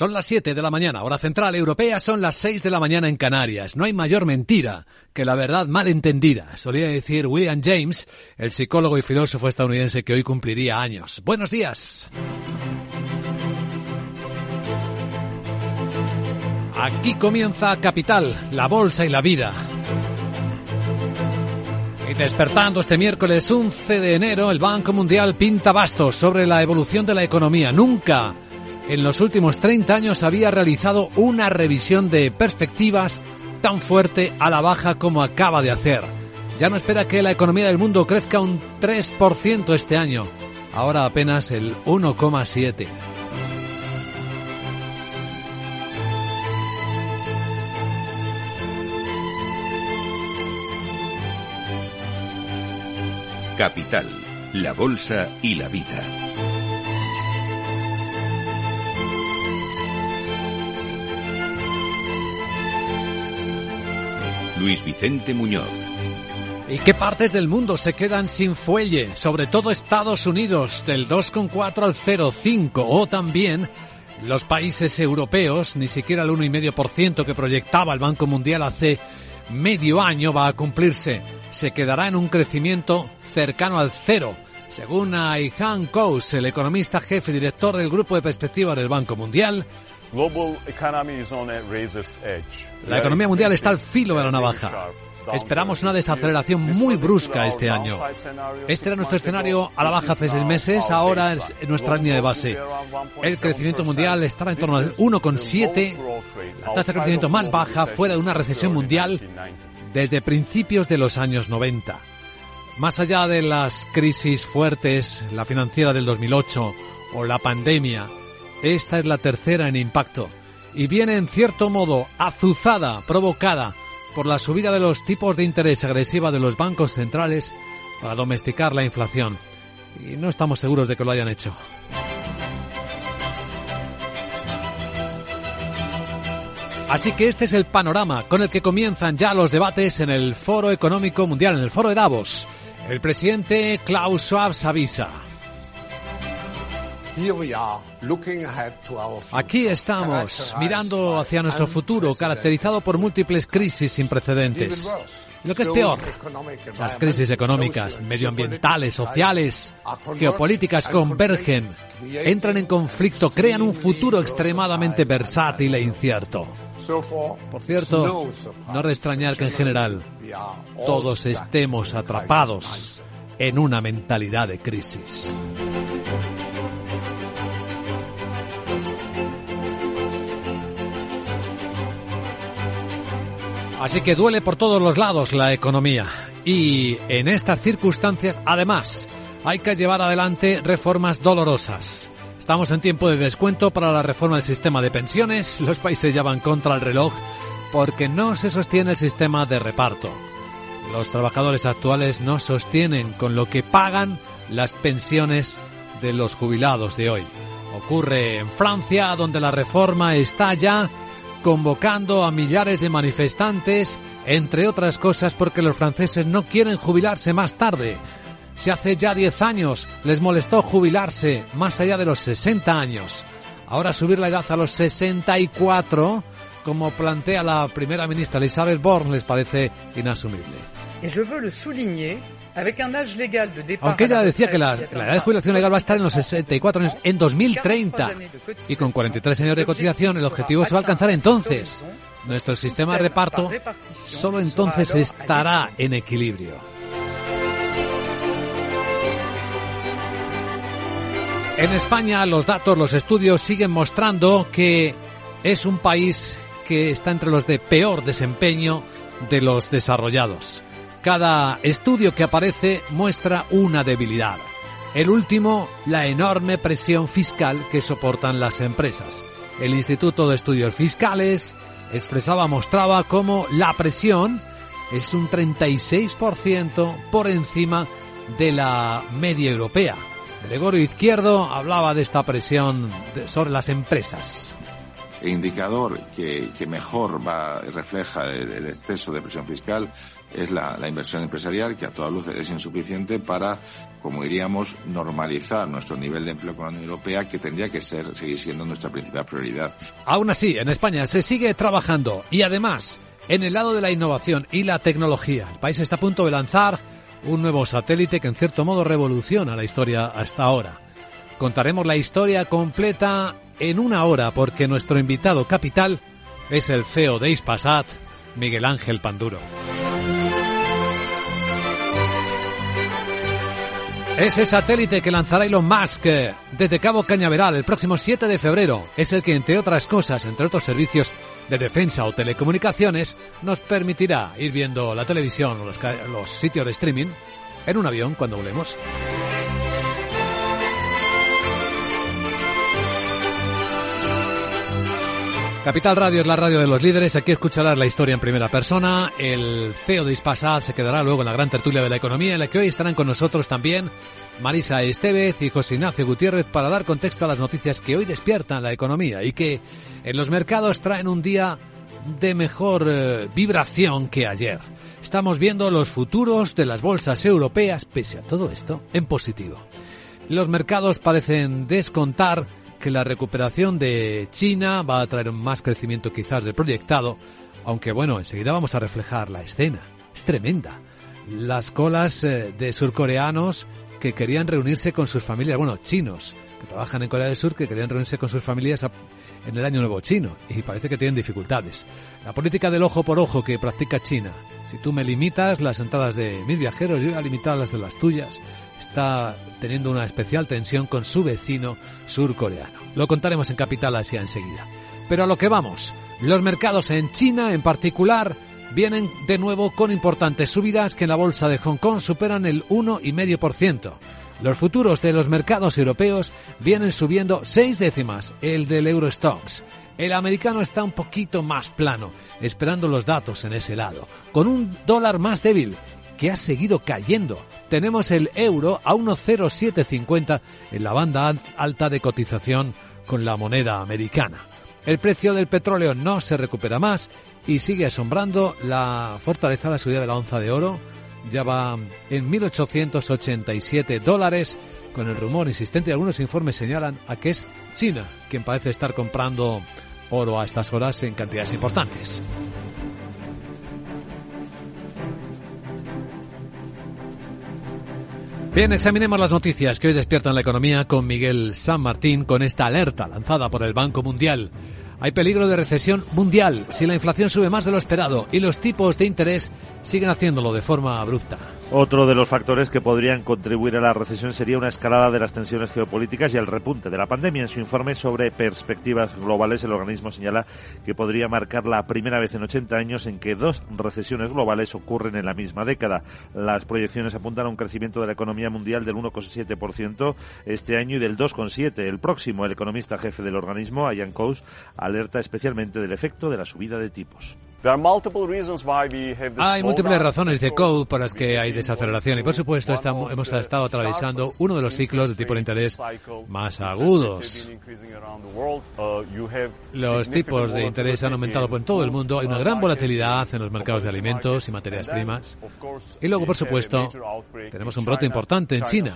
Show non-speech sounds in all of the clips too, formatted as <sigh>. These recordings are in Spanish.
Son las 7 de la mañana, hora central europea, son las 6 de la mañana en Canarias. No hay mayor mentira que la verdad mal entendida, solía decir William James, el psicólogo y filósofo estadounidense que hoy cumpliría años. Buenos días. Aquí comienza Capital, la bolsa y la vida. Y despertando este miércoles 11 de enero, el Banco Mundial pinta bastos sobre la evolución de la economía. Nunca en los últimos 30 años había realizado una revisión de perspectivas tan fuerte a la baja como acaba de hacer. Ya no espera que la economía del mundo crezca un 3% este año, ahora apenas el 1,7%. Capital, la Bolsa y la Vida. Luis Vicente Muñoz. ¿Y qué partes del mundo se quedan sin fuelle? Sobre todo Estados Unidos, del 2,4 al 0,5. O también los países europeos, ni siquiera el 1,5% que proyectaba el Banco Mundial hace medio año va a cumplirse. Se quedará en un crecimiento cercano al cero. Según Ayhan Kous, el economista jefe director del Grupo de Perspectiva del Banco Mundial, la economía mundial está al filo de la navaja. Esperamos una desaceleración muy brusca este año. Este era nuestro escenario a la baja hace seis meses, ahora es nuestra línea de base. El crecimiento mundial estará en torno al 1,7, la tasa de crecimiento más baja fuera de una recesión mundial desde principios de los años 90. Más allá de las crisis fuertes, la financiera del 2008 o la pandemia, esta es la tercera en impacto y viene en cierto modo azuzada, provocada por la subida de los tipos de interés agresiva de los bancos centrales para domesticar la inflación. Y no estamos seguros de que lo hayan hecho. Así que este es el panorama con el que comienzan ya los debates en el Foro Económico Mundial, en el Foro de Davos. El presidente Klaus Schwab avisa. Aquí estamos, mirando hacia nuestro futuro, caracterizado por múltiples crisis sin precedentes. Lo que es peor, las crisis económicas, medioambientales, sociales, geopolíticas convergen, entran en conflicto, crean un futuro extremadamente versátil e incierto. Por cierto, no de extrañar que en general todos estemos atrapados en una mentalidad de crisis. Así que duele por todos los lados la economía. Y en estas circunstancias, además, hay que llevar adelante reformas dolorosas. Estamos en tiempo de descuento para la reforma del sistema de pensiones. <laughs> Los países ya van contra el reloj porque no se sostiene el sistema de reparto. Los trabajadores actuales no sostienen con lo que pagan las pensiones de los jubilados de hoy. Ocurre en Francia, donde la reforma está ya convocando a millares de manifestantes, entre otras cosas porque los franceses no quieren jubilarse más tarde. Si hace ya 10 años les molestó jubilarse más allá de los 60 años, ahora subir la edad a los 64, como plantea la primera ministra Elizabeth Borne, les parece inasumible. Aunque ella decía que la, edad de jubilación legal va a estar en los 64 años en 2030 y con 43 años de cotización el objetivo se va a alcanzar entonces. Nuestro sistema de reparto solo entonces estará en equilibrio. En España los datos, los estudios siguen mostrando que es un país que está entre los de peor desempeño de los desarrollados. Cada estudio que aparece muestra una debilidad. El último, la enorme presión fiscal que soportan las empresas. El Instituto de Estudios Fiscales expresaba, mostraba cómo la presión es un 36% por encima de la media europea. Gregorio Izquierdo hablaba de esta presión sobre las empresas. El indicador que, mejor va, refleja el, exceso de presión fiscal es la, inversión empresarial, que a toda luz es insuficiente para, como diríamos, normalizar nuestro nivel de empleo con la Unión Europea, que tendría que ser, seguir siendo nuestra principal prioridad. Aún así, en España se sigue trabajando y además, en el lado de la innovación y la tecnología, el país está a punto de lanzar un nuevo satélite que en cierto modo revoluciona la historia hasta ahora. Contaremos la historia completa en una hora porque nuestro invitado capital es el CEO de Ispasat, Miguel Ángel Panduro. Ese satélite que lanzará Elon Musk desde Cabo Cañaveral el próximo 7 de febrero es el que, entre otras cosas, entre otros servicios de defensa o telecomunicaciones, nos permitirá ir viendo la televisión o los, los sitios de streaming en un avión cuando volemos. Capital Radio es la radio de los líderes. Aquí escucharás la historia en primera persona. El CEO de Ispasat se quedará luego en la gran tertulia de la economía, en la que hoy estarán con nosotros también Marisa Estevez y José Ignacio Gutiérrez para dar contexto a las noticias que hoy despiertan la economía y que en los mercados traen un día de mejor eh, vibración que ayer. Estamos viendo los futuros de las bolsas europeas, pese a todo esto, en positivo. Los mercados parecen descontar que la recuperación de China va a traer más crecimiento quizás del proyectado, aunque bueno, enseguida vamos a reflejar la escena. Es tremenda. Las colas eh, de surcoreanos que querían reunirse con sus familias, bueno, chinos, que trabajan en Corea del Sur, que querían reunirse con sus familias en el Año Nuevo Chino, y parece que tienen dificultades. La política del ojo por ojo que practica China. Si tú me limitas las entradas de mis viajeros, yo voy a limitar las de las tuyas está teniendo una especial tensión con su vecino surcoreano. Lo contaremos en Capital Asia enseguida. Pero a lo que vamos, los mercados en China en particular vienen de nuevo con importantes subidas que en la bolsa de Hong Kong superan el 1,5%. Los futuros de los mercados europeos vienen subiendo seis décimas, el del Eurostox. El americano está un poquito más plano, esperando los datos en ese lado, con un dólar más débil que ha seguido cayendo. Tenemos el euro a 1,0750 en la banda alta de cotización con la moneda americana. El precio del petróleo no se recupera más y sigue asombrando la fortaleza de la subida de la onza de oro. Ya va en 1.887 dólares con el rumor insistente. Algunos informes señalan a que es China quien parece estar comprando oro a estas horas en cantidades importantes. Bien, examinemos las noticias que hoy despiertan la economía con Miguel San Martín con esta alerta lanzada por el Banco Mundial. Hay peligro de recesión mundial si la inflación sube más de lo esperado y los tipos de interés siguen haciéndolo de forma abrupta. Otro de los factores que podrían contribuir a la recesión sería una escalada de las tensiones geopolíticas y el repunte de la pandemia. En su informe sobre perspectivas globales, el organismo señala que podría marcar la primera vez en 80 años en que dos recesiones globales ocurren en la misma década. Las proyecciones apuntan a un crecimiento de la economía mundial del 1,7% este año y del 2,7% el próximo. El economista jefe del organismo, Ian Coase, alerta especialmente del efecto de la subida de tipos. Hay múltiples razones de code por las que hay desaceleración y por supuesto estamos, hemos estado atravesando uno de los ciclos de tipo de interés más agudos. Uh, los tipos de interés han aumentado en todo el mundo, hay una gran volatilidad en los mercados de alimentos y materias primas. Y luego, por supuesto, tenemos un brote importante en China.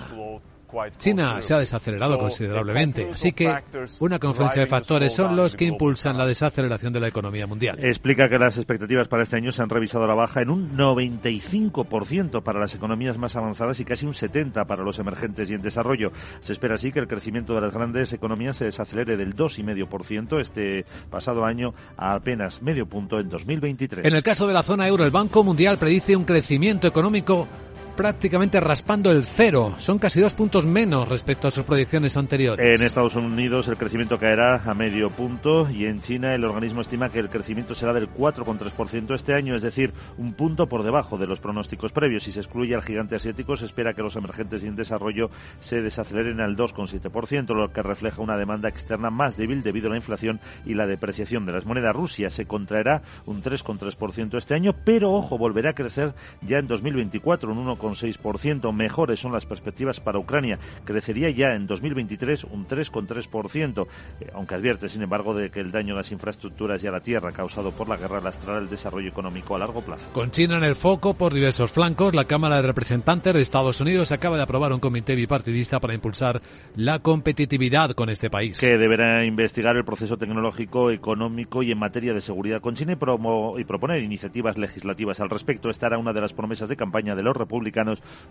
China se ha desacelerado considerablemente, así que una confluencia de factores son los que impulsan la desaceleración de la economía mundial. Explica que las expectativas para este año se han revisado a la baja en un 95% para las economías más avanzadas y casi un 70% para los emergentes y en desarrollo. Se espera así que el crecimiento de las grandes economías se desacelere del 2,5% este pasado año a apenas medio punto en 2023. En el caso de la zona euro, el Banco Mundial predice un crecimiento económico prácticamente raspando el cero. Son casi dos puntos menos respecto a sus proyecciones anteriores. En Estados Unidos el crecimiento caerá a medio punto y en China el organismo estima que el crecimiento será del 4,3% este año, es decir, un punto por debajo de los pronósticos previos. Si se excluye al gigante asiático, se espera que los emergentes y en desarrollo se desaceleren al 2,7%, lo que refleja una demanda externa más débil debido a la inflación y la depreciación de las monedas. Rusia se contraerá un 3,3% este año, pero ojo, volverá a crecer ya en 2024, un 1, 1,6%. Mejores son las perspectivas para Ucrania. Crecería ya en 2023 un 3,3%, eh, aunque advierte, sin embargo, de que el daño a las infraestructuras y a la tierra causado por la guerra lastrará el desarrollo económico a largo plazo. Con China en el foco por diversos flancos, la Cámara de Representantes de Estados Unidos acaba de aprobar un comité bipartidista para impulsar la competitividad con este país. Que deberá investigar el proceso tecnológico, económico y en materia de seguridad con China y, promo y proponer iniciativas legislativas al respecto. Esta era una de las promesas de campaña de los republicanos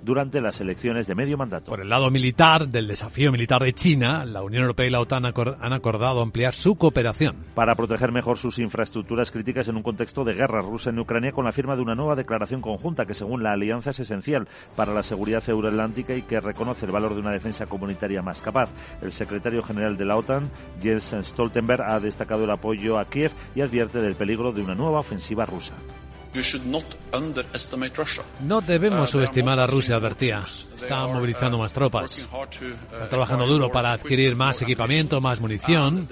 durante las elecciones de medio mandato. Por el lado militar del desafío militar de China, la Unión Europea y la OTAN han acordado ampliar su cooperación. Para proteger mejor sus infraestructuras críticas en un contexto de guerra rusa en Ucrania con la firma de una nueva declaración conjunta que según la alianza es esencial para la seguridad euroatlántica y que reconoce el valor de una defensa comunitaria más capaz. El secretario general de la OTAN, Jens Stoltenberg, ha destacado el apoyo a Kiev y advierte del peligro de una nueva ofensiva rusa. No debemos subestimar a Rusia, advertía. Está movilizando más tropas. Está trabajando duro para adquirir más equipamiento, más munición.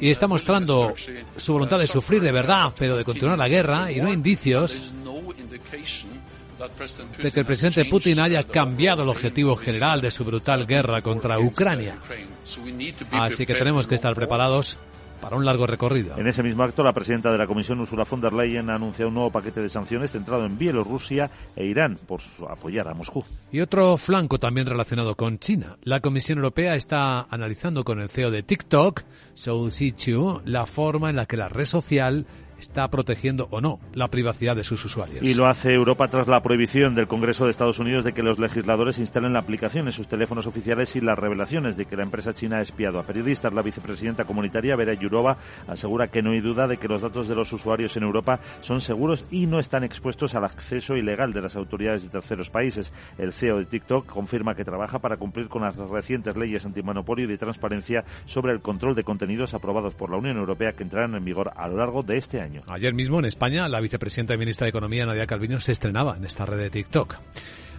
Y está mostrando su voluntad de sufrir de verdad, pero de continuar la guerra. Y no hay indicios de que el presidente Putin haya cambiado el objetivo general de su brutal guerra contra Ucrania. Así que tenemos que estar preparados para un largo recorrido. En ese mismo acto, la presidenta de la Comisión, Ursula von der Leyen, ha anunciado un nuevo paquete de sanciones centrado en Bielorrusia e Irán por apoyar a Moscú. Y otro flanco también relacionado con China. La Comisión Europea está analizando con el CEO de TikTok, Shou Zichu, la forma en la que la red social está protegiendo o no la privacidad de sus usuarios. Y lo hace Europa tras la prohibición del Congreso de Estados Unidos de que los legisladores instalen la aplicación en sus teléfonos oficiales y las revelaciones de que la empresa china ha espiado a periodistas. La vicepresidenta comunitaria Vera Yurova asegura que no hay duda de que los datos de los usuarios en Europa son seguros y no están expuestos al acceso ilegal de las autoridades de terceros países. El CEO de TikTok confirma que trabaja para cumplir con las recientes leyes antimonopolio y de transparencia sobre el control de contenidos aprobados por la Unión Europea que entrarán en vigor a lo largo de este año. Ayer mismo en España, la vicepresidenta y ministra de Economía, Nadia Calviño, se estrenaba en esta red de TikTok.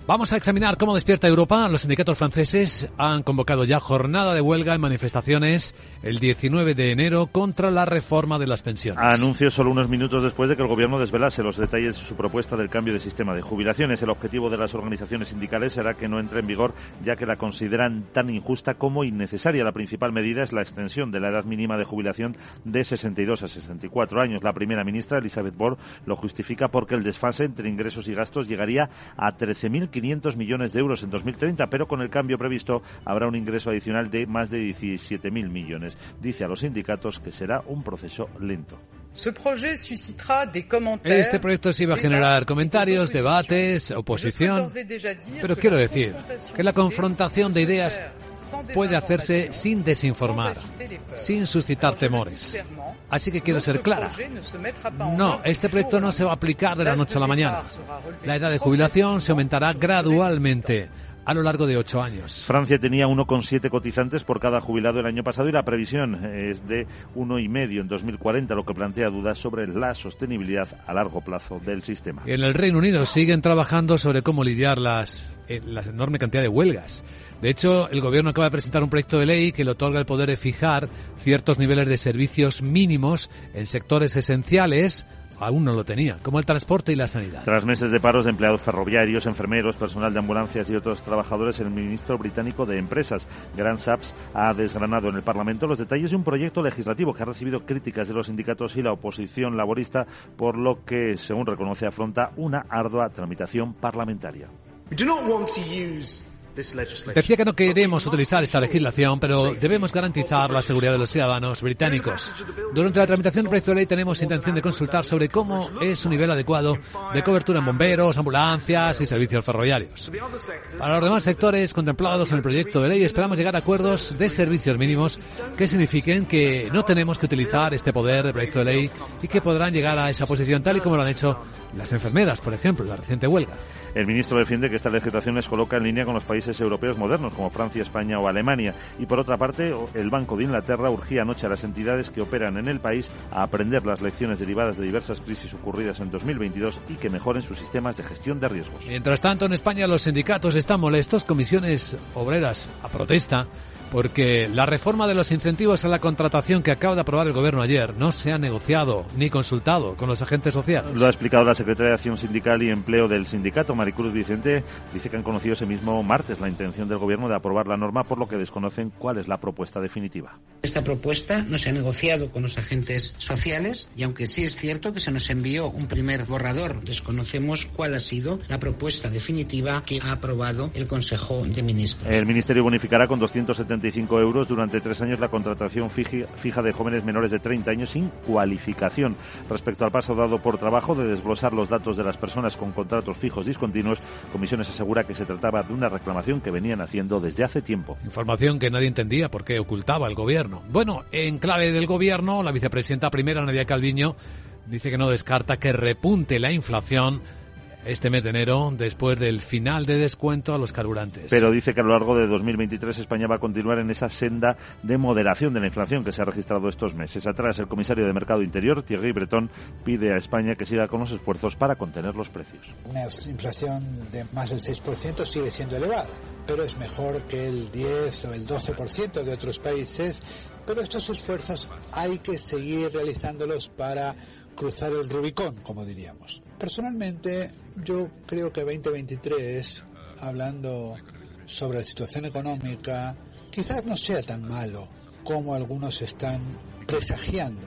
Vamos a examinar cómo despierta Europa. Los sindicatos franceses han convocado ya jornada de huelga y manifestaciones el 19 de enero contra la reforma de las pensiones. Anuncio solo unos minutos después de que el gobierno desvelase los detalles de su propuesta del cambio de sistema de jubilaciones. El objetivo de las organizaciones sindicales será que no entre en vigor ya que la consideran tan injusta como innecesaria. La principal medida es la extensión de la edad mínima de jubilación de 62 a 64 años. La primera ministra, Elizabeth Borg, lo justifica porque el desfase entre ingresos y gastos llegaría a 13.000 500 millones de euros en 2030, pero con el cambio previsto habrá un ingreso adicional de más de 17.000 millones. Dice a los sindicatos que será un proceso lento. Este proyecto sí va a generar comentarios, debates, oposición, pero quiero decir que la confrontación de ideas puede hacerse sin desinformar, sin suscitar temores. Así que quiero ser clara. No, este proyecto no se va a aplicar de la noche a la mañana. La edad de jubilación se aumentará gradualmente a lo largo de ocho años. Francia tenía 1,7 cotizantes por cada jubilado el año pasado y la previsión es de uno y medio en 2040, lo que plantea dudas sobre la sostenibilidad a largo plazo del sistema. En el Reino Unido siguen trabajando sobre cómo lidiar las, la enorme cantidad de huelgas. De hecho, el gobierno acaba de presentar un proyecto de ley que le otorga el poder de fijar ciertos niveles de servicios mínimos en sectores esenciales aún no lo tenía, como el transporte y la sanidad. Tras meses de paros de empleados ferroviarios, enfermeros, personal de ambulancias y otros trabajadores, el ministro británico de Empresas, Grant Shapps, ha desgranado en el Parlamento los detalles de un proyecto legislativo que ha recibido críticas de los sindicatos y la oposición laborista, por lo que, según reconoce, afronta una ardua tramitación parlamentaria. Decía que no queremos utilizar esta legislación, pero debemos garantizar la seguridad de los ciudadanos británicos. Durante la tramitación del proyecto de ley tenemos intención de consultar sobre cómo es su nivel adecuado de cobertura en bomberos, ambulancias y servicios ferroviarios. Para los demás sectores contemplados en el proyecto de ley esperamos llegar a acuerdos de servicios mínimos que signifiquen que no tenemos que utilizar este poder del proyecto de ley y que podrán llegar a esa posición tal y como lo han hecho las enfermeras, por ejemplo, la reciente huelga. El ministro defiende que esta legislación les coloca en línea con los países europeos modernos como Francia, España o Alemania. Y por otra parte, el Banco de Inglaterra urgía anoche a las entidades que operan en el país a aprender las lecciones derivadas de diversas crisis ocurridas en 2022 y que mejoren sus sistemas de gestión de riesgos. Mientras tanto, en España los sindicatos están molestos, comisiones obreras a protesta porque la reforma de los incentivos a la contratación que acaba de aprobar el gobierno ayer no se ha negociado ni consultado con los agentes sociales. Lo ha explicado la secretaria de Acción Sindical y Empleo del sindicato, Maricruz Vicente. Dice que han conocido ese mismo martes la intención del gobierno de aprobar la norma, por lo que desconocen cuál es la propuesta definitiva. Esta propuesta no se ha negociado con los agentes sociales y aunque sí es cierto que se nos envió un primer borrador, desconocemos cuál ha sido la propuesta definitiva que ha aprobado el Consejo de Ministros. El Ministerio bonificará con 270 euros durante tres años la contratación fija de jóvenes menores de 30 años sin cualificación. Respecto al paso dado por trabajo de desglosar los datos de las personas con contratos fijos discontinuos, Comisiones asegura que se trataba de una reclamación que venían haciendo desde hace tiempo. Información que nadie entendía porque ocultaba el gobierno. Bueno, en clave del gobierno, la vicepresidenta primera, Nadia Calviño, dice que no descarta que repunte la inflación este mes de enero después del final de descuento a los carburantes. Pero dice que a lo largo de 2023 España va a continuar en esa senda de moderación de la inflación que se ha registrado estos meses. Atrás, el comisario de Mercado Interior, Thierry Breton, pide a España que siga con los esfuerzos para contener los precios. Una inflación de más del 6% sigue siendo elevada, pero es mejor que el 10 o el 12% de otros países. Pero estos esfuerzos hay que seguir realizándolos para cruzar el Rubicón, como diríamos. Personalmente, yo creo que 2023, hablando sobre la situación económica, quizás no sea tan malo como algunos están presagiando.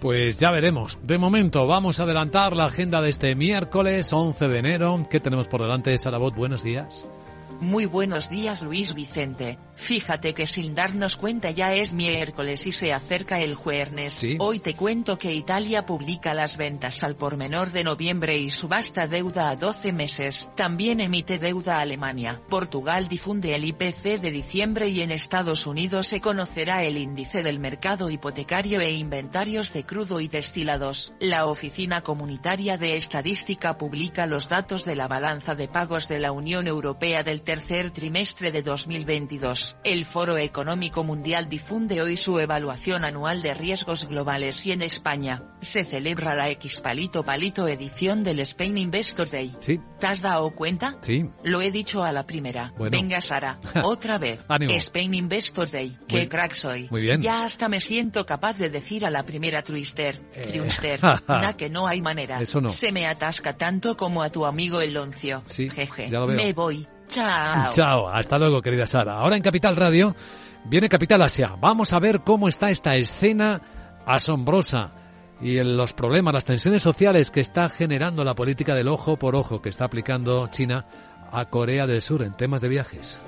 Pues ya veremos. De momento vamos a adelantar la agenda de este miércoles 11 de enero. ¿Qué tenemos por delante, Sarabot? Buenos días. Muy buenos días Luis Vicente. Fíjate que sin darnos cuenta ya es miércoles y se acerca el jueves. Hoy te cuento que Italia publica las ventas al por menor de noviembre y subasta deuda a 12 meses. También emite deuda Alemania. Portugal difunde el IPC de diciembre y en Estados Unidos se conocerá el índice del mercado hipotecario e inventarios de crudo y destilados. La Oficina Comunitaria de Estadística publica los datos de la balanza de pagos de la Unión Europea del tercer trimestre de 2022. El Foro Económico Mundial difunde hoy su evaluación anual de riesgos globales y en España, se celebra la X Palito Palito edición del Spain Investors Day. Sí. ¿Te has dado cuenta? Sí. Lo he dicho a la primera. Venga Sara, <laughs> otra vez. Spain Investors Day. Qué crack soy. Muy bien. Ya hasta me siento capaz de decir a la primera Twister, eh. <laughs> na que no hay manera. Eso no. Se me atasca tanto como a tu amigo el Loncio. Sí, Jeje. Ya lo veo. Me voy. Chao. Chao. Hasta luego, querida Sara. Ahora en Capital Radio viene Capital Asia. Vamos a ver cómo está esta escena asombrosa y los problemas, las tensiones sociales que está generando la política del ojo por ojo que está aplicando China a Corea del Sur en temas de viajes.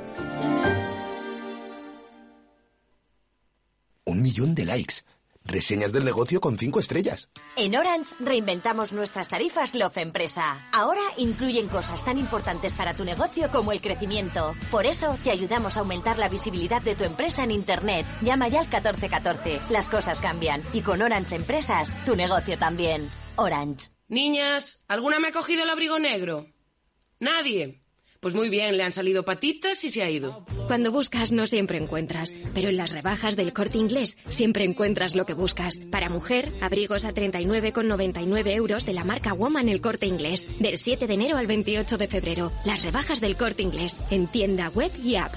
Un millón de likes. Reseñas del negocio con cinco estrellas. En Orange reinventamos nuestras tarifas Love Empresa. Ahora incluyen cosas tan importantes para tu negocio como el crecimiento. Por eso te ayudamos a aumentar la visibilidad de tu empresa en Internet. Llama ya al 1414. Las cosas cambian. Y con Orange Empresas, tu negocio también. Orange. Niñas, ¿alguna me ha cogido el abrigo negro? Nadie. Pues muy bien, le han salido patitas y se ha ido. Cuando buscas no siempre encuentras, pero en las rebajas del corte inglés siempre encuentras lo que buscas. Para mujer, abrigos a 39,99 euros de la marca Woman el corte inglés, del 7 de enero al 28 de febrero. Las rebajas del corte inglés, en tienda web y app.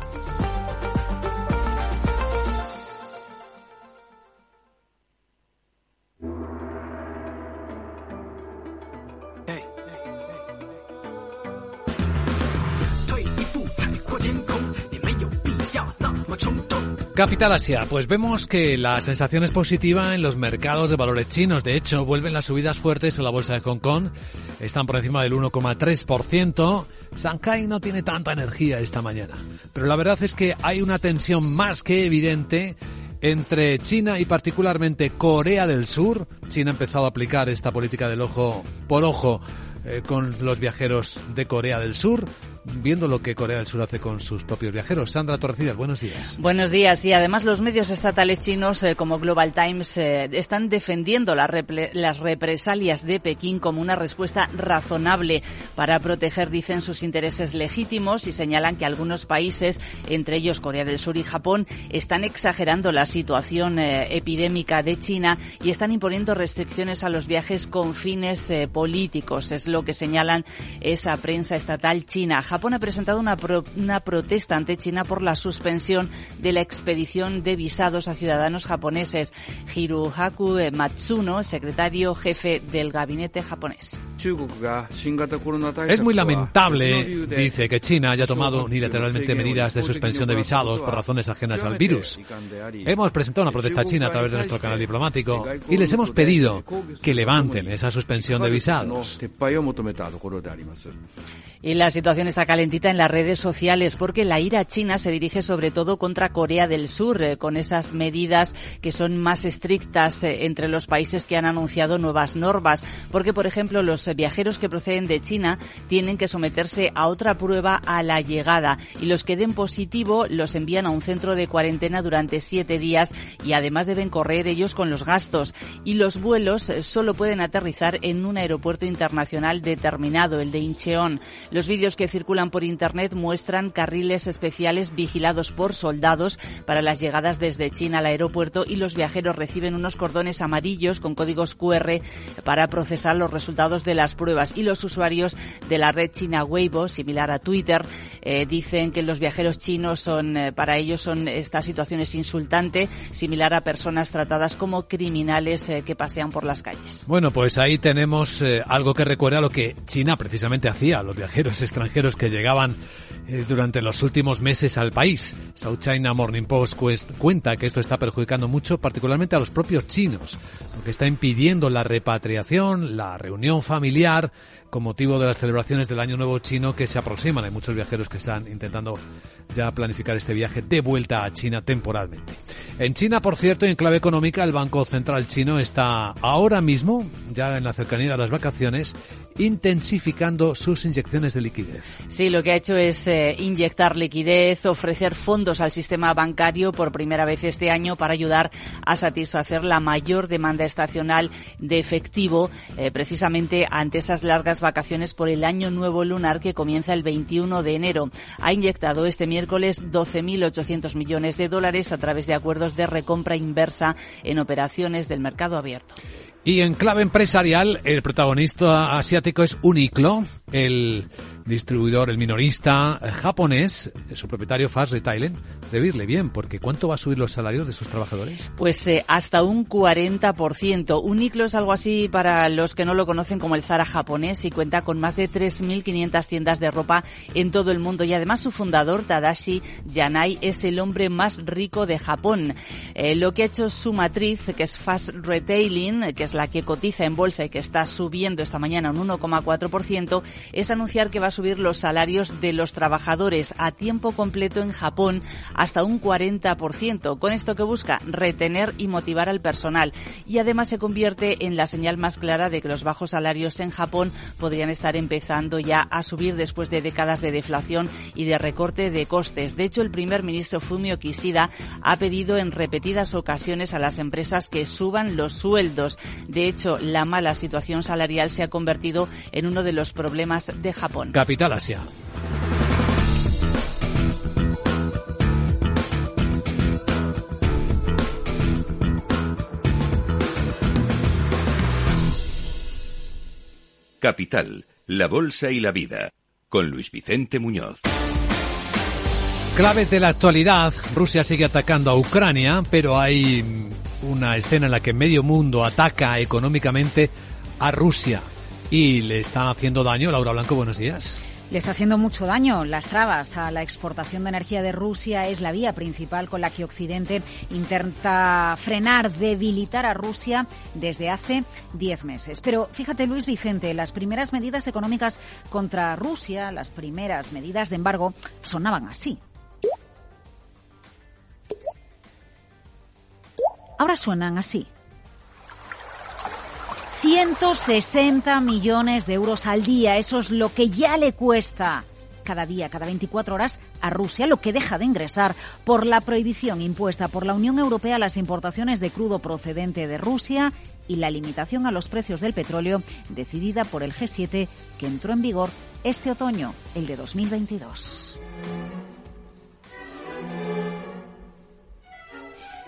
Capital Asia, pues vemos que la sensación es positiva en los mercados de valores chinos. De hecho, vuelven las subidas fuertes en la bolsa de Hong Kong. Están por encima del 1,3%. Shanghai no tiene tanta energía esta mañana. Pero la verdad es que hay una tensión más que evidente entre China y particularmente Corea del Sur. China ha empezado a aplicar esta política del ojo por ojo eh, con los viajeros de Corea del Sur viendo lo que Corea del Sur hace con sus propios viajeros. Sandra Torrecillas, buenos días. Buenos días. Y además los medios estatales chinos eh, como Global Times eh, están defendiendo las represalias de Pekín como una respuesta razonable para proteger, dicen, sus intereses legítimos y señalan que algunos países, entre ellos Corea del Sur y Japón, están exagerando la situación eh, epidémica de China y están imponiendo restricciones a los viajes con fines políticos. Es lo que señalan esa prensa estatal china. Japón ha presentado una, una protesta ante China por la suspensión de la expedición de visados a ciudadanos japoneses. Hirohaku Matsuno, secretario jefe del gabinete japonés. Es muy lamentable, dice, que China haya tomado unilateralmente medidas de suspensión de visados por razones ajenas al virus. Hemos presentado una protesta a China a través de nuestro canal diplomático y les hemos pedido que levanten esa suspensión de visados. Y la situación está calentita en las redes sociales porque la ira china se dirige sobre todo contra Corea del Sur, eh, con esas medidas que son más estrictas eh, entre los países que han anunciado nuevas normas. Porque, por ejemplo, los viajeros que proceden de China tienen que someterse a otra prueba a la llegada y los que den positivo los envían a un centro de cuarentena durante siete días y además deben correr ellos con los gastos. Y los vuelos eh, solo pueden aterrizar en un aeropuerto internacional determinado, el de Incheon. Los vídeos que circulan por Internet muestran carriles especiales vigilados por soldados para las llegadas desde China al aeropuerto y los viajeros reciben unos cordones amarillos con códigos QR para procesar los resultados de las pruebas. Y los usuarios de la red china Weibo, similar a Twitter, eh, dicen que los viajeros chinos son, eh, para ellos son esta situación es insultante, similar a personas tratadas como criminales eh, que pasean por las calles. Bueno, pues ahí tenemos algo que recuerda lo que China precisamente hacía los viajeros extranjeros que llegaban eh, durante los últimos meses al país. South China Morning Post cuenta que esto está perjudicando mucho, particularmente a los propios chinos, porque está impidiendo la repatriación, la reunión familiar, con motivo de las celebraciones del Año Nuevo chino que se aproximan. Hay muchos viajeros que están intentando ya planificar este viaje de vuelta a China temporalmente. En China, por cierto, en clave económica, el Banco Central chino está ahora mismo, ya en la cercanía de las vacaciones, intensificando sus inyecciones de liquidez. Sí, lo que ha hecho es eh, inyectar liquidez, ofrecer fondos al sistema bancario por primera vez este año para ayudar a satisfacer la mayor demanda estacional de efectivo, eh, precisamente ante esas largas vacaciones por el año nuevo lunar que comienza el 21 de enero. Ha inyectado este miércoles 12.800 millones de dólares a través de acuerdos de recompra inversa en operaciones del mercado abierto. Y en clave empresarial, el protagonista asiático es Uniqlo, el distribuidor, el minorista eh, japonés, eh, su propietario Fast Retailing, debe irle bien, porque ¿cuánto va a subir los salarios de sus trabajadores? Pues eh, hasta un 40%. Uniqlo es algo así para los que no lo conocen como el Zara japonés y cuenta con más de 3.500 tiendas de ropa en todo el mundo. Y además su fundador, Tadashi Yanai, es el hombre más rico de Japón. lo que ha hecho su matriz, que es Fast Retailing, que es la que cotiza en bolsa y que está subiendo esta mañana un 1,4%, es anunciar que va a subir los salarios de los trabajadores a tiempo completo en Japón hasta un 40%. Con esto que busca retener y motivar al personal. Y además se convierte en la señal más clara de que los bajos salarios en Japón podrían estar empezando ya a subir después de décadas de deflación y de recorte de costes. De hecho, el primer ministro Fumio Kishida ha pedido en repetidas ocasiones a las empresas que suban los sueldos. De hecho, la mala situación salarial se ha convertido en uno de los problemas de Japón. Capital Asia. Capital, la Bolsa y la Vida, con Luis Vicente Muñoz. Claves de la actualidad. Rusia sigue atacando a Ucrania, pero hay una escena en la que medio mundo ataca económicamente a Rusia y le están haciendo daño. Laura Blanco, buenos días. Le está haciendo mucho daño. Las trabas a la exportación de energía de Rusia es la vía principal con la que Occidente intenta frenar, debilitar a Rusia desde hace diez meses. Pero fíjate, Luis Vicente, las primeras medidas económicas contra Rusia, las primeras medidas de embargo, sonaban así. Ahora suenan así. 160 millones de euros al día. Eso es lo que ya le cuesta cada día, cada 24 horas a Rusia, lo que deja de ingresar por la prohibición impuesta por la Unión Europea a las importaciones de crudo procedente de Rusia y la limitación a los precios del petróleo decidida por el G7 que entró en vigor este otoño, el de 2022.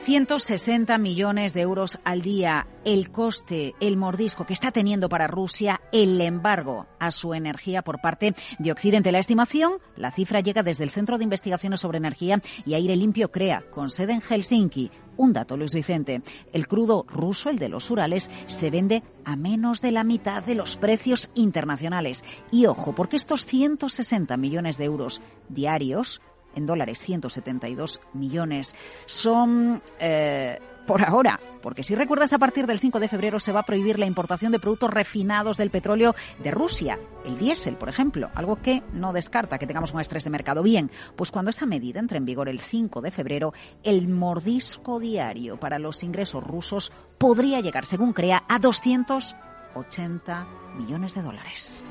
160 millones de euros al día el coste, el mordisco que está teniendo para Rusia el embargo a su energía por parte de Occidente. La estimación, la cifra llega desde el Centro de Investigaciones sobre Energía y Aire Limpio CREA, con sede en Helsinki. Un dato, Luis Vicente. El crudo ruso, el de los Urales, se vende a menos de la mitad de los precios internacionales. Y ojo, porque estos 160 millones de euros diarios en dólares 172 millones. Son eh, por ahora, porque si recuerdas, a partir del 5 de febrero se va a prohibir la importación de productos refinados del petróleo de Rusia, el diésel, por ejemplo, algo que no descarta que tengamos un estrés de mercado. Bien, pues cuando esa medida entre en vigor el 5 de febrero, el mordisco diario para los ingresos rusos podría llegar, según crea, a 280 millones de dólares.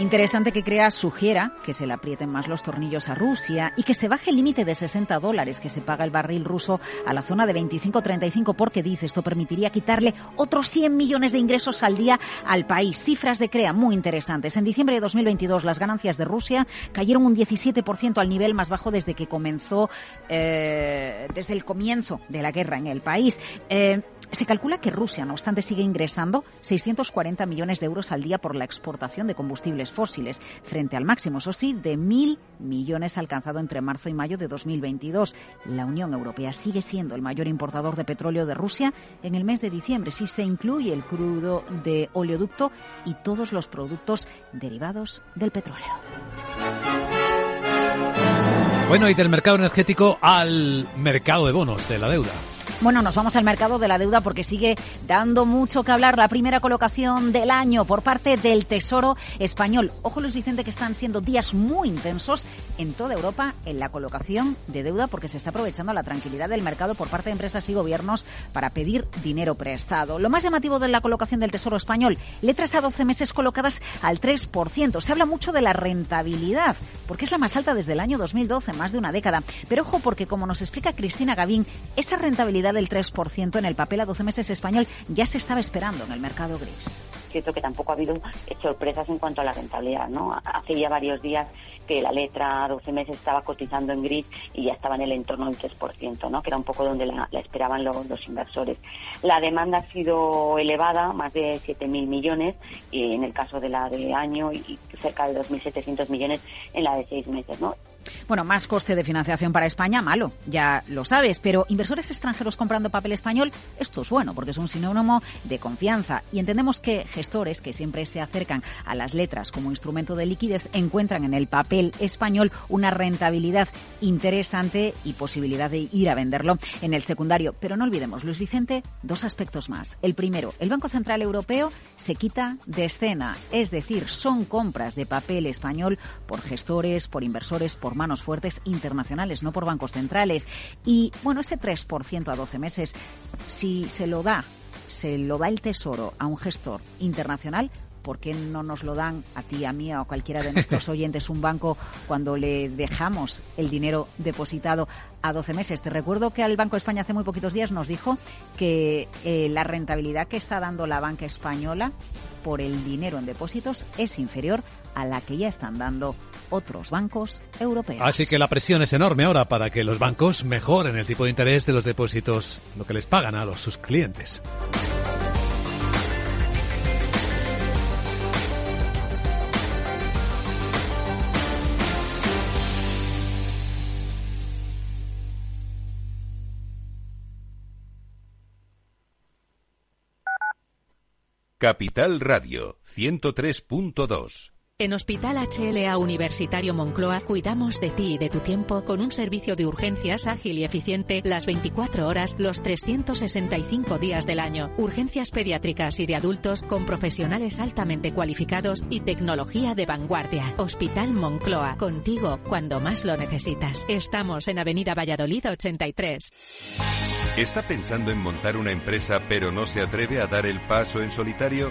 Interesante que CREA sugiera que se le aprieten más los tornillos a Rusia y que se baje el límite de 60 dólares que se paga el barril ruso a la zona de 25-35 porque dice esto permitiría quitarle otros 100 millones de ingresos al día al país. Cifras de CREA muy interesantes. En diciembre de 2022 las ganancias de Rusia cayeron un 17% al nivel más bajo desde que comenzó, eh, desde el comienzo de la guerra en el país. Eh, se calcula que Rusia, no obstante, sigue ingresando 640 millones de euros al día por la exportación de combustibles fósiles, frente al máximo, eso sí, de mil millones alcanzado entre marzo y mayo de 2022. La Unión Europea sigue siendo el mayor importador de petróleo de Rusia en el mes de diciembre, si se incluye el crudo de oleoducto y todos los productos derivados del petróleo. Bueno, y del mercado energético al mercado de bonos de la deuda. Bueno, nos vamos al mercado de la deuda porque sigue dando mucho que hablar la primera colocación del año por parte del Tesoro español. Ojo Luis Vicente que están siendo días muy intensos en toda Europa en la colocación de deuda porque se está aprovechando la tranquilidad del mercado por parte de empresas y gobiernos para pedir dinero prestado. Lo más llamativo de la colocación del Tesoro español, letras a 12 meses colocadas al 3%. Se habla mucho de la rentabilidad porque es la más alta desde el año 2012, más de una década. Pero ojo porque como nos explica Cristina Gavín, esa rentabilidad del 3% en el papel a 12 meses español ya se estaba esperando en el mercado gris. Cierto que tampoco ha habido sorpresas en cuanto a la rentabilidad, ¿no? Hace ya varios días que la letra a 12 meses estaba cotizando en gris y ya estaba en el entorno del 3%, ¿no? Que era un poco donde la, esperaban los, inversores. La demanda ha sido elevada, más de 7.000 millones, y en el caso de la de año y cerca de 2.700 millones en la de seis meses, ¿no? Bueno, más coste de financiación para España, malo, ya lo sabes, pero inversores extranjeros comprando papel español, esto es bueno porque es un sinónimo de confianza y entendemos que gestores que siempre se acercan a las letras como instrumento de liquidez encuentran en el papel español una rentabilidad interesante y posibilidad de ir a venderlo en el secundario. Pero no olvidemos, Luis Vicente, dos aspectos más. El primero, el Banco Central Europeo se quita de escena, es decir, son compras de papel español por gestores, por inversores, por manos fuertes internacionales, no por bancos centrales. Y bueno, ese 3% a 12 meses, si se lo da, se lo da el Tesoro a un gestor internacional, ¿por qué no nos lo dan a ti, a mí o a cualquiera de nuestros <laughs> oyentes un banco cuando le dejamos el dinero depositado a 12 meses? Te recuerdo que al Banco de España hace muy poquitos días nos dijo que eh, la rentabilidad que está dando la banca española por el dinero en depósitos es inferior a la que ya están dando otros bancos europeos. Así que la presión es enorme ahora para que los bancos mejoren el tipo de interés de los depósitos, lo que les pagan a los, sus clientes. Capital Radio 103.2 en Hospital HLA Universitario Moncloa cuidamos de ti y de tu tiempo con un servicio de urgencias ágil y eficiente las 24 horas, los 365 días del año. Urgencias pediátricas y de adultos con profesionales altamente cualificados y tecnología de vanguardia. Hospital Moncloa, contigo cuando más lo necesitas. Estamos en Avenida Valladolid 83. ¿Está pensando en montar una empresa pero no se atreve a dar el paso en solitario?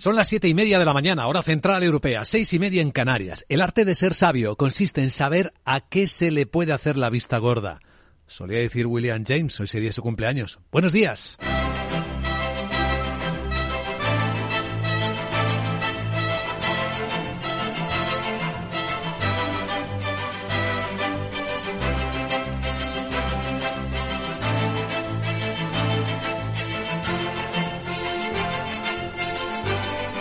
Son las siete y media de la mañana, hora central europea, seis y media en Canarias. El arte de ser sabio consiste en saber a qué se le puede hacer la vista gorda. Solía decir William James, hoy sería su cumpleaños. Buenos días.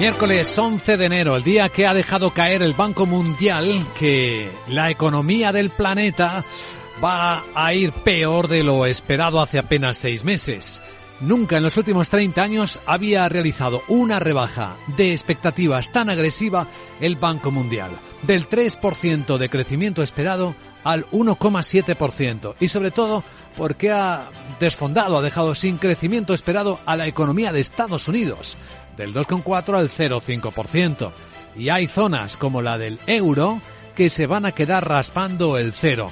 Miércoles 11 de enero, el día que ha dejado caer el Banco Mundial que la economía del planeta va a ir peor de lo esperado hace apenas seis meses. Nunca en los últimos 30 años había realizado una rebaja de expectativas tan agresiva el Banco Mundial, del 3% de crecimiento esperado al 1,7% y sobre todo porque ha desfondado, ha dejado sin crecimiento esperado a la economía de Estados Unidos, del 2,4 al 0,5%. Y hay zonas como la del euro que se van a quedar raspando el cero.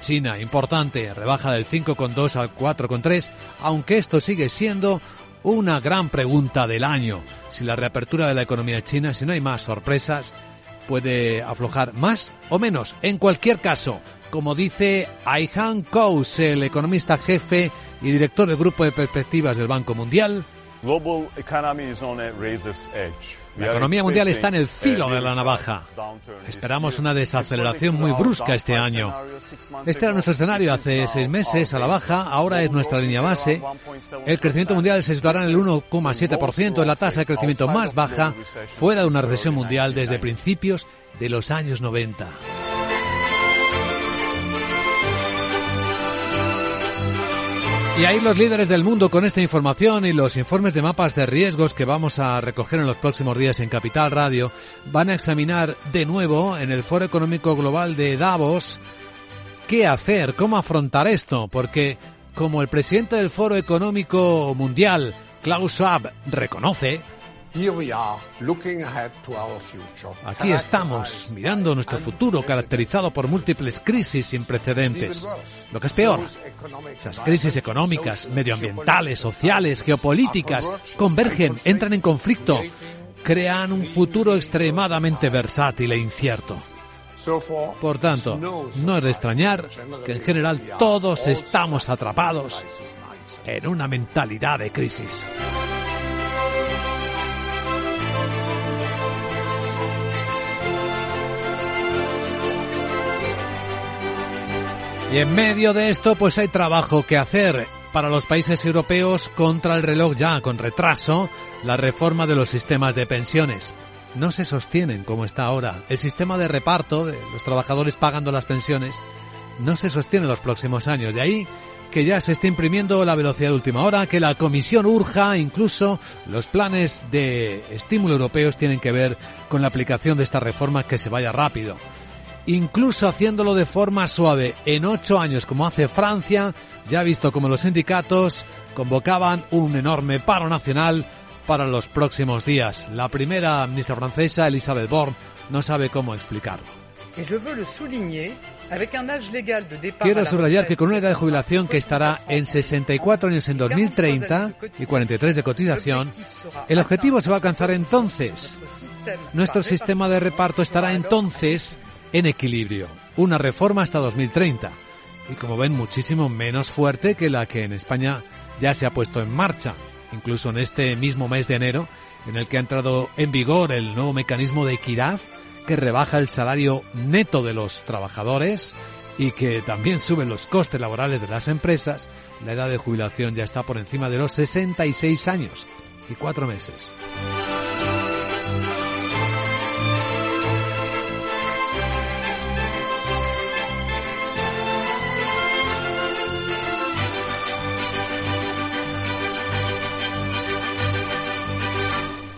China, importante, rebaja del 5,2 al 4,3, aunque esto sigue siendo una gran pregunta del año. Si la reapertura de la economía china, si no hay más sorpresas, puede aflojar más o menos. En cualquier caso, como dice Aihan Kous, el economista jefe y director del Grupo de Perspectivas del Banco Mundial, la economía mundial está en el filo de la navaja. Esperamos una desaceleración muy brusca este año. Este era nuestro escenario hace seis meses a la baja, ahora es nuestra línea base. El crecimiento mundial se situará en el 1,7%, la tasa de crecimiento más baja fuera de una recesión mundial desde principios de los años 90. Y ahí los líderes del mundo con esta información y los informes de mapas de riesgos que vamos a recoger en los próximos días en Capital Radio van a examinar de nuevo en el Foro Económico Global de Davos qué hacer, cómo afrontar esto, porque como el presidente del Foro Económico Mundial, Klaus Schwab, reconoce, Aquí estamos mirando nuestro futuro caracterizado por múltiples crisis sin precedentes. Lo que es peor, esas crisis económicas, medioambientales, sociales, geopolíticas, convergen, entran en conflicto, crean un futuro extremadamente versátil e incierto. Por tanto, no es de extrañar que en general todos estamos atrapados en una mentalidad de crisis. Y en medio de esto, pues hay trabajo que hacer para los países europeos contra el reloj ya con retraso, la reforma de los sistemas de pensiones. No se sostienen como está ahora. El sistema de reparto de los trabajadores pagando las pensiones no se sostiene en los próximos años. De ahí que ya se está imprimiendo la velocidad de última hora, que la Comisión urja, incluso los planes de estímulo europeos tienen que ver con la aplicación de esta reforma que se vaya rápido incluso haciéndolo de forma suave. En ocho años, como hace Francia, ya ha visto como los sindicatos convocaban un enorme paro nacional para los próximos días. La primera ministra francesa, Elisabeth Borne, no sabe cómo explicarlo. Quiero subrayar que con una edad de jubilación que estará en 64 años en 2030 y 43 de cotización, el objetivo se va a alcanzar entonces. Nuestro sistema de reparto estará entonces en equilibrio. Una reforma hasta 2030. y como ven muchísimo menos fuerte que la que en España ya se ha puesto en marcha, incluso en este mismo mes de enero, en el que ha entrado en vigor el nuevo mecanismo de equidad que rebaja el salario neto de los trabajadores y que también suben los costes laborales de las empresas, la edad de jubilación ya está por encima de los 66 años y cuatro meses.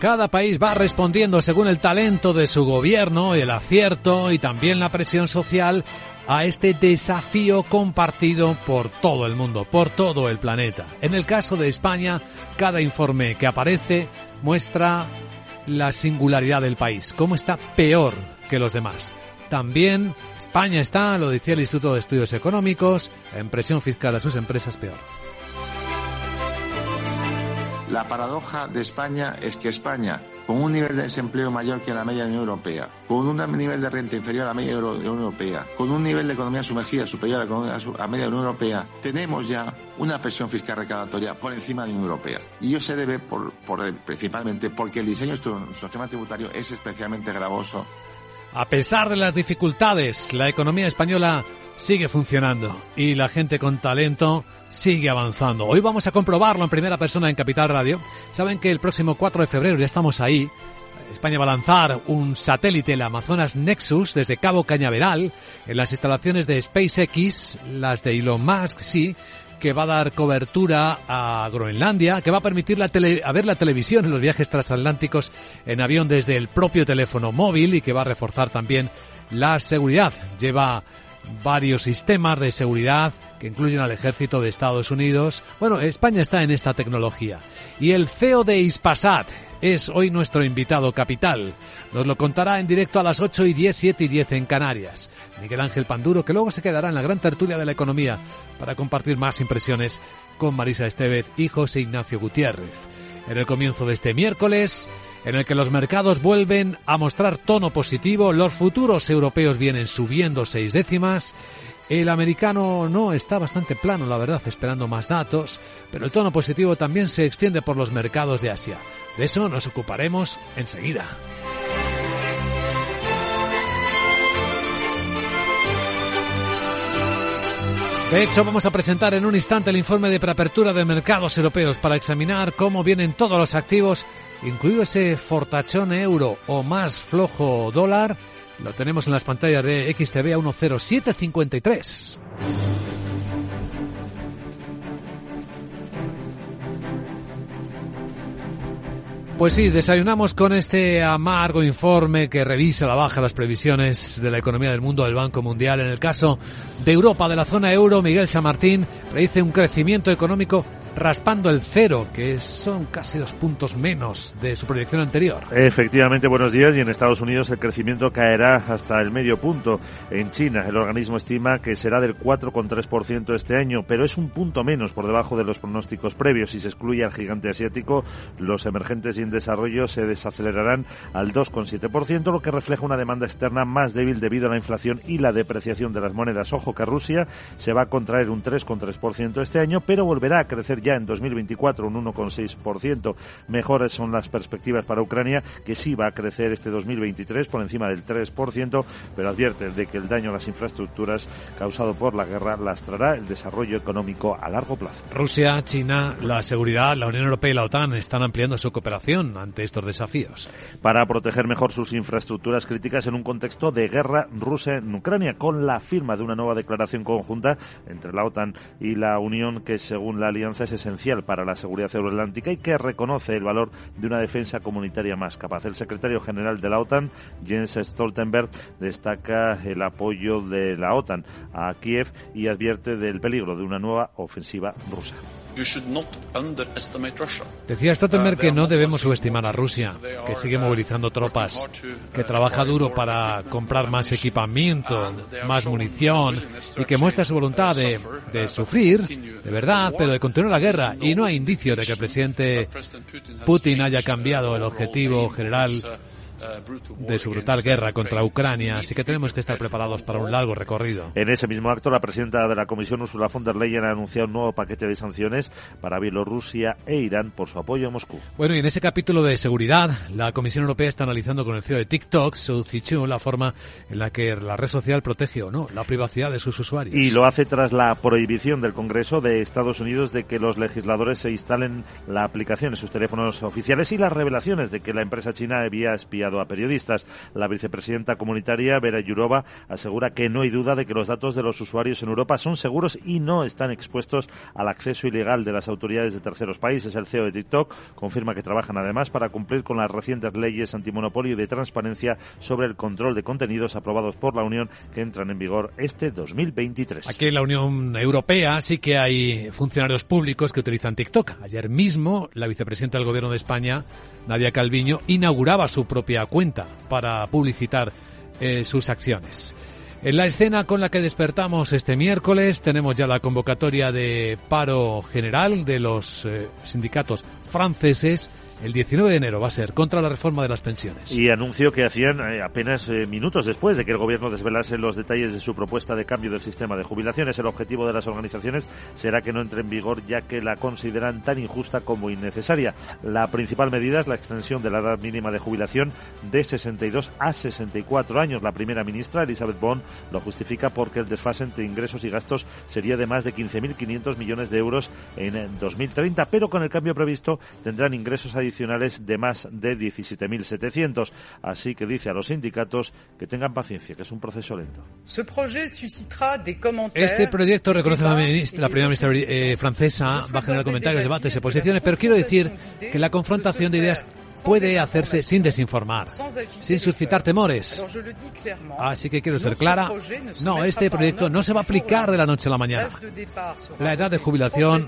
Cada país va respondiendo según el talento de su gobierno, el acierto y también la presión social a este desafío compartido por todo el mundo, por todo el planeta. En el caso de España, cada informe que aparece muestra la singularidad del país, cómo está peor que los demás. También España está, lo decía el Instituto de Estudios Económicos, en presión fiscal a sus empresas peor. La paradoja de España es que España, con un nivel de desempleo mayor que la media de la Unión Europea, con un nivel de renta inferior a la media de la Unión Europea, con un nivel de economía sumergida superior a la media de la Unión Europea, tenemos ya una presión fiscal recaudatoria por encima de la Unión Europea. Y ello se debe por, principalmente porque el diseño de nuestro sistema tributario es especialmente gravoso. A pesar de las dificultades, la economía española sigue funcionando y la gente con talento sigue avanzando. Hoy vamos a comprobarlo en primera persona en Capital Radio. Saben que el próximo 4 de febrero ya estamos ahí. España va a lanzar un satélite, el Amazonas Nexus, desde Cabo Cañaveral, en las instalaciones de SpaceX, las de Elon Musk, sí, que va a dar cobertura a Groenlandia, que va a permitir la a ver la televisión en los viajes transatlánticos en avión desde el propio teléfono móvil y que va a reforzar también la seguridad. Lleva varios sistemas de seguridad que incluyen al ejército de Estados Unidos. Bueno, España está en esta tecnología. Y el CEO de Ispasat es hoy nuestro invitado capital. Nos lo contará en directo a las 8 y 10, 7 y 10 en Canarias. Miguel Ángel Panduro, que luego se quedará en la gran tertulia de la economía para compartir más impresiones con Marisa Estevez y José Ignacio Gutiérrez. En el comienzo de este miércoles, en el que los mercados vuelven a mostrar tono positivo, los futuros europeos vienen subiendo seis décimas, el americano no está bastante plano, la verdad, esperando más datos, pero el tono positivo también se extiende por los mercados de Asia. De eso nos ocuparemos enseguida. De hecho, vamos a presentar en un instante el informe de preapertura de mercados europeos para examinar cómo vienen todos los activos, incluido ese fortachón euro o más flojo dólar. Lo tenemos en las pantallas de XTV a 10753. Pues sí, desayunamos con este amargo informe que revisa la baja las previsiones de la economía del mundo del Banco Mundial. En el caso de Europa, de la zona euro, Miguel San Martín predice un crecimiento económico raspando el cero, que son casi dos puntos menos de su proyección anterior. Efectivamente, buenos días. Y en Estados Unidos el crecimiento caerá hasta el medio punto. En China el organismo estima que será del 4,3% este año, pero es un punto menos por debajo de los pronósticos previos. Si se excluye al gigante asiático, los emergentes y en desarrollo se desacelerarán al 2,7%, lo que refleja una demanda externa más débil debido a la inflación y la depreciación de las monedas. Ojo que Rusia se va a contraer un 3,3% este año, pero volverá a crecer ya en 2024 un 1,6%. Mejores son las perspectivas para Ucrania, que sí va a crecer este 2023 por encima del 3%, pero advierte de que el daño a las infraestructuras causado por la guerra lastrará el desarrollo económico a largo plazo. Rusia, China, la seguridad, la Unión Europea y la OTAN están ampliando su cooperación ante estos desafíos. Para proteger mejor sus infraestructuras críticas en un contexto de guerra rusa en Ucrania, con la firma de una nueva declaración conjunta entre la OTAN y la Unión, que según la alianza es esencial para la seguridad euroatlántica y que reconoce el valor de una defensa comunitaria más capaz. El secretario general de la OTAN, Jens Stoltenberg, destaca el apoyo de la OTAN a Kiev y advierte del peligro de una nueva ofensiva rusa. Decía Stoltenberg que no debemos subestimar a Rusia, que sigue movilizando tropas, que trabaja duro para comprar más equipamiento, más munición y que muestra su voluntad de, de sufrir, de verdad, pero de continuar la guerra. Y no hay indicio de que el presidente Putin haya cambiado el objetivo general de su brutal guerra contra Ucrania, así que tenemos que estar preparados para un largo recorrido. En ese mismo acto, la presidenta de la Comisión, Ursula von der Leyen, ha anunciado un nuevo paquete de sanciones para Bielorrusia e Irán por su apoyo a Moscú. Bueno, y en ese capítulo de seguridad, la Comisión Europea está analizando con el CEO de TikTok, Su Zichu, la forma en la que la red social protege o no la privacidad de sus usuarios. Y lo hace tras la prohibición del Congreso de Estados Unidos de que los legisladores se instalen la aplicación en sus teléfonos oficiales y las revelaciones de que la empresa china había espiado a periodistas. La vicepresidenta comunitaria, Vera Yurova, asegura que no hay duda de que los datos de los usuarios en Europa son seguros y no están expuestos al acceso ilegal de las autoridades de terceros países. El CEO de TikTok confirma que trabajan además para cumplir con las recientes leyes antimonopolio y de transparencia sobre el control de contenidos aprobados por la Unión que entran en vigor este 2023. Aquí en la Unión Europea sí que hay funcionarios públicos que utilizan TikTok. Ayer mismo la vicepresidenta del Gobierno de España, Nadia Calviño, inauguraba su propia cuenta para publicitar eh, sus acciones. En la escena con la que despertamos este miércoles tenemos ya la convocatoria de paro general de los eh, sindicatos franceses el 19 de enero va a ser contra la reforma de las pensiones. Y anuncio que hacían eh, apenas eh, minutos después de que el gobierno desvelase los detalles de su propuesta de cambio del sistema de jubilaciones. El objetivo de las organizaciones será que no entre en vigor ya que la consideran tan injusta como innecesaria. La principal medida es la extensión de la edad mínima de jubilación de 62 a 64 años. La primera ministra, Elizabeth Bond, lo justifica porque el desfase entre ingresos y gastos sería de más de 15.500 millones de euros en 2030, pero con el cambio previsto tendrán ingresos adicionales de más de 17.700. Así que dice a los sindicatos que tengan paciencia, que es un proceso lento. Este proyecto, reconoce la, la primera ministra eh, francesa, va a generar comentarios, debates y posiciones, pero quiero decir que la confrontación de ideas puede hacerse sin desinformar, sin suscitar temores. Así que quiero ser clara, no, este proyecto no se va a aplicar de la noche a la mañana. La edad de jubilación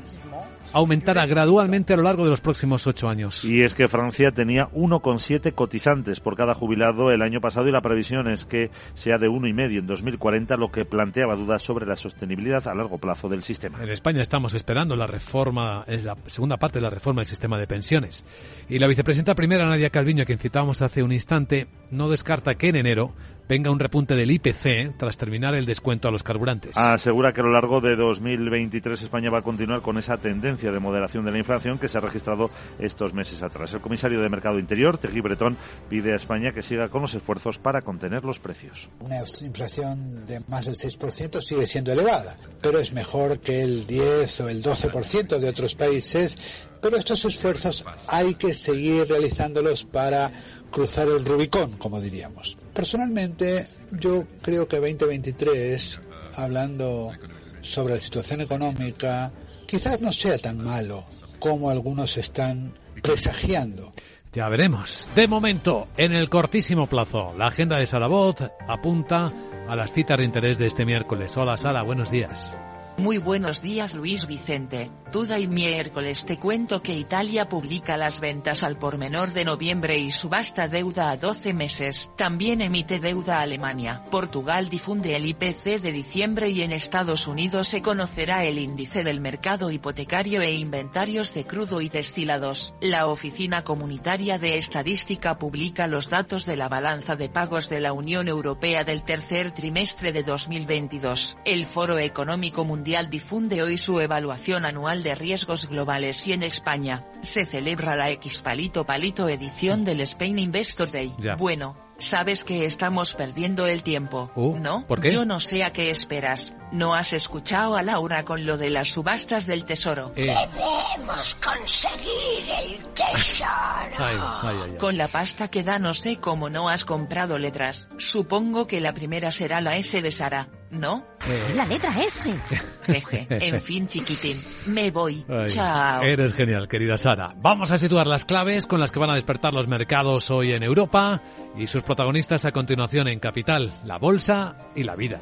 aumentará gradualmente a lo largo de los próximos ocho años. Y es que Francia tenía 1,7 cotizantes por cada jubilado el año pasado y la previsión es que sea de uno y medio en 2040, lo que planteaba dudas sobre la sostenibilidad a largo plazo del sistema. En España estamos esperando la reforma, es la segunda parte de la reforma del sistema de pensiones. Y la vicepresidenta primera, Nadia Calviño, a quien citábamos hace un instante, no descarta que en enero venga un repunte del IPC tras terminar el descuento a los carburantes. Asegura que a lo largo de 2023 España va a continuar con esa tendencia de moderación de la inflación que se ha registrado estos meses atrás. El comisario de Mercado Interior, Tejí Bretón, pide a España que siga con los esfuerzos para contener los precios. Una inflación de más del 6% sigue siendo elevada, pero es mejor que el 10 o el 12% de otros países pero estos esfuerzos hay que seguir realizándolos para cruzar el Rubicón, como diríamos. Personalmente, yo creo que 2023, hablando sobre la situación económica, quizás no sea tan malo como algunos están presagiando. Ya veremos. De momento, en el cortísimo plazo, la agenda de Salabot apunta a las citas de interés de este miércoles. Hola Sara, buenos días. Muy buenos días Luis Vicente, Duda y miércoles te cuento que Italia publica las ventas al por menor de noviembre y subasta deuda a 12 meses, también emite deuda Alemania, Portugal difunde el IPC de diciembre y en Estados Unidos se conocerá el índice del mercado hipotecario e inventarios de crudo y destilados. La Oficina Comunitaria de Estadística publica los datos de la balanza de pagos de la Unión Europea del tercer trimestre de 2022. El Foro Económico Mundial difunde hoy su evaluación anual de riesgos globales y en España, se celebra la X Palito Palito edición del Spain Investors Day. Bueno, sabes que estamos perdiendo el tiempo, uh, ¿no? ¿Por qué? Yo no sé a qué esperas. ¿No has escuchado a Laura con lo de las subastas del tesoro? Eh. Debemos conseguir el tesoro. Ay, ay, ay, Con la pasta que da no sé cómo no has comprado letras. Supongo que la primera será la S de Sara, ¿no? La letra S. Jeje. En fin, chiquitín. Me voy. Ay, Chao. Eres genial, querida Sara. Vamos a situar las claves con las que van a despertar los mercados hoy en Europa y sus protagonistas a continuación en Capital, la bolsa y la vida.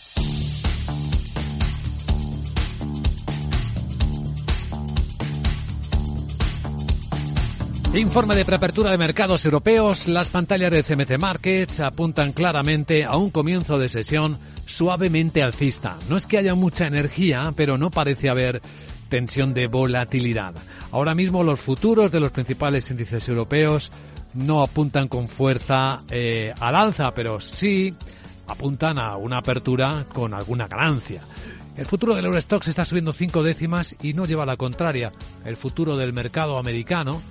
Informe de preapertura de mercados europeos. Las pantallas de CMC Markets apuntan claramente a un comienzo de sesión suavemente alcista. No es que haya mucha energía, pero no parece haber tensión de volatilidad. Ahora mismo los futuros de los principales índices europeos no apuntan con fuerza eh, al alza, pero sí apuntan a una apertura con alguna ganancia. El futuro del Eurostox está subiendo cinco décimas y no lleva la contraria. El futuro del mercado americano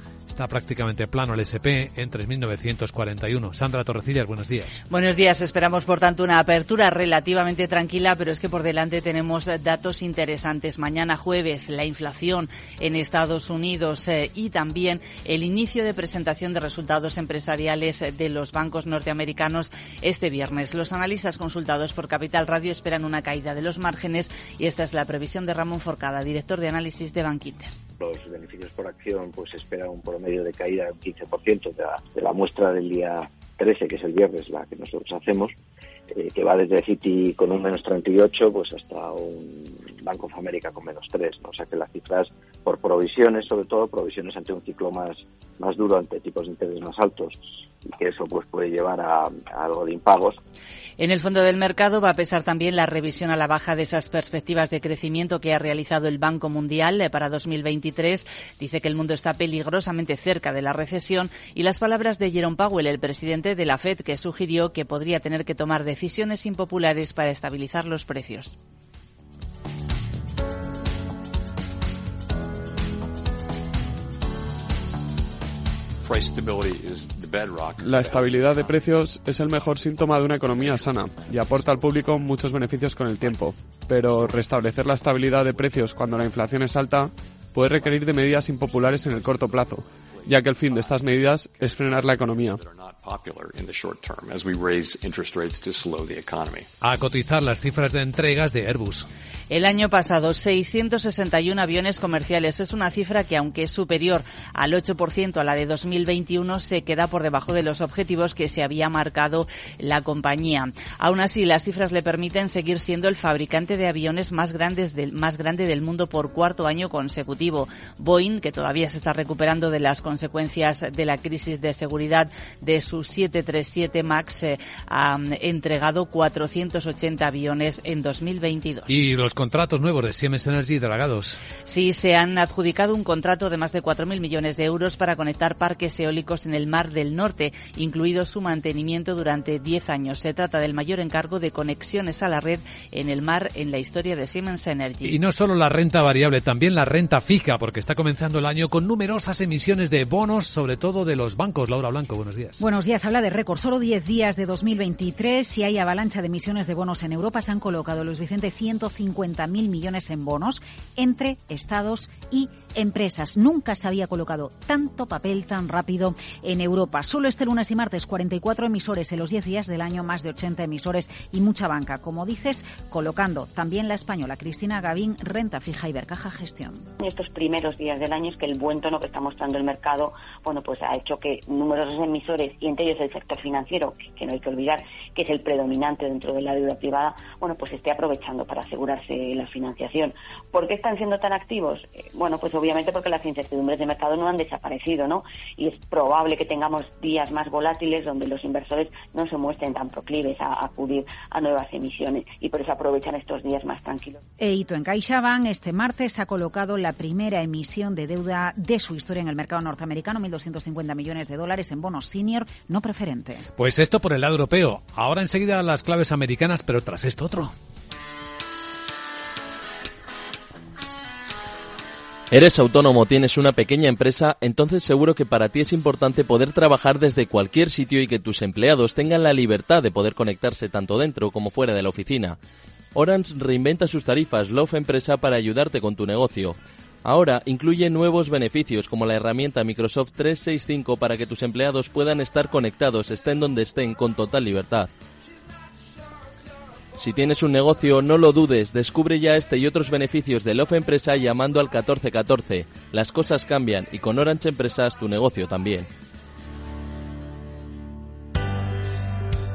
Está prácticamente plano el SP en 3.941. Sandra Torrecillas, buenos días. Buenos días. Esperamos, por tanto, una apertura relativamente tranquila, pero es que por delante tenemos datos interesantes. Mañana jueves, la inflación en Estados Unidos eh, y también el inicio de presentación de resultados empresariales de los bancos norteamericanos este viernes. Los analistas consultados por Capital Radio esperan una caída de los márgenes y esta es la previsión de Ramón Forcada, director de análisis de Bankinter los beneficios por acción pues espera un promedio de caída del 15% de la, de la muestra del día 13, que es el viernes, la que nosotros hacemos, eh, que va desde Citi con un menos 38 pues hasta un Banco of America con menos 3. ¿no? O sea que las cifras por provisiones, sobre todo provisiones ante un ciclo más, más duro, ante tipos de interés más altos, y que eso pues puede llevar a, a algo de impagos. En el fondo del mercado va a pesar también la revisión a la baja de esas perspectivas de crecimiento que ha realizado el Banco Mundial eh, para 2023. Dice que el mundo está peligrosamente cerca de la recesión y las palabras de Jerome Powell, el presidente de la Fed, que sugirió que podría tener que tomar decisiones impopulares para estabilizar los precios. La estabilidad de precios es el mejor síntoma de una economía sana y aporta al público muchos beneficios con el tiempo. Pero restablecer la estabilidad de precios cuando la inflación es alta puede requerir de medidas impopulares en el corto plazo, ya que el fin de estas medidas es frenar la economía. A cotizar las cifras de entregas de Airbus. El año pasado, 661 aviones comerciales. Es una cifra que, aunque es superior al 8% a la de 2021, se queda por debajo de los objetivos que se había marcado la compañía. Aún así, las cifras le permiten seguir siendo el fabricante de aviones más, grandes del, más grande del mundo por cuarto año consecutivo. Boeing, que todavía se está recuperando de las consecuencias de la crisis de seguridad de su 737 MAX, eh, ha entregado 480 aviones en 2022. Y los contratos nuevos de Siemens Energy dragados. Sí, se han adjudicado un contrato de más de 4.000 millones de euros para conectar parques eólicos en el Mar del Norte, incluido su mantenimiento durante 10 años. Se trata del mayor encargo de conexiones a la red en el mar en la historia de Siemens Energy. Y no solo la renta variable, también la renta fija, porque está comenzando el año con numerosas emisiones de bonos, sobre todo de los bancos. Laura Blanco, buenos días. Buenos días. Habla de récord. Solo 10 días de 2023 si hay avalancha de emisiones de bonos en Europa. Se han colocado, Luis Vicente, 150 mil millones en bonos entre estados y empresas. Nunca se había colocado tanto papel tan rápido en Europa. Solo este lunes y martes 44 emisores en los 10 días del año, más de 80 emisores y mucha banca. Como dices, colocando también la española Cristina Gavín, renta fija y Bercaja Gestión. Estos primeros días del año es que el buen tono que está mostrando el mercado, bueno, pues ha hecho que numerosos emisores y ellos el sector financiero, que no hay que olvidar que es el predominante dentro de la deuda privada, bueno, pues esté aprovechando para asegurarse la financiación. ¿Por qué están siendo tan activos? Eh, bueno, pues obviamente porque las incertidumbres de mercado no han desaparecido, ¿no? Y es probable que tengamos días más volátiles donde los inversores no se muestren tan proclives a, acudir a nuevas emisiones y por eso aprovechan estos días más tranquilos. Eito en CaixaBank este martes ha colocado la primera emisión de deuda de su historia en el mercado norteamericano, 1.250 millones de dólares en bonos senior no preferente. Pues esto por el lado europeo. Ahora enseguida las claves americanas, pero tras esto otro. ¿Eres autónomo, tienes una pequeña empresa? Entonces seguro que para ti es importante poder trabajar desde cualquier sitio y que tus empleados tengan la libertad de poder conectarse tanto dentro como fuera de la oficina. Orange reinventa sus tarifas Love Empresa para ayudarte con tu negocio. Ahora incluye nuevos beneficios como la herramienta Microsoft 365 para que tus empleados puedan estar conectados estén donde estén con total libertad. Si tienes un negocio, no lo dudes, descubre ya este y otros beneficios de Love Empresa llamando al 1414. Las cosas cambian y con Orange Empresas tu negocio también.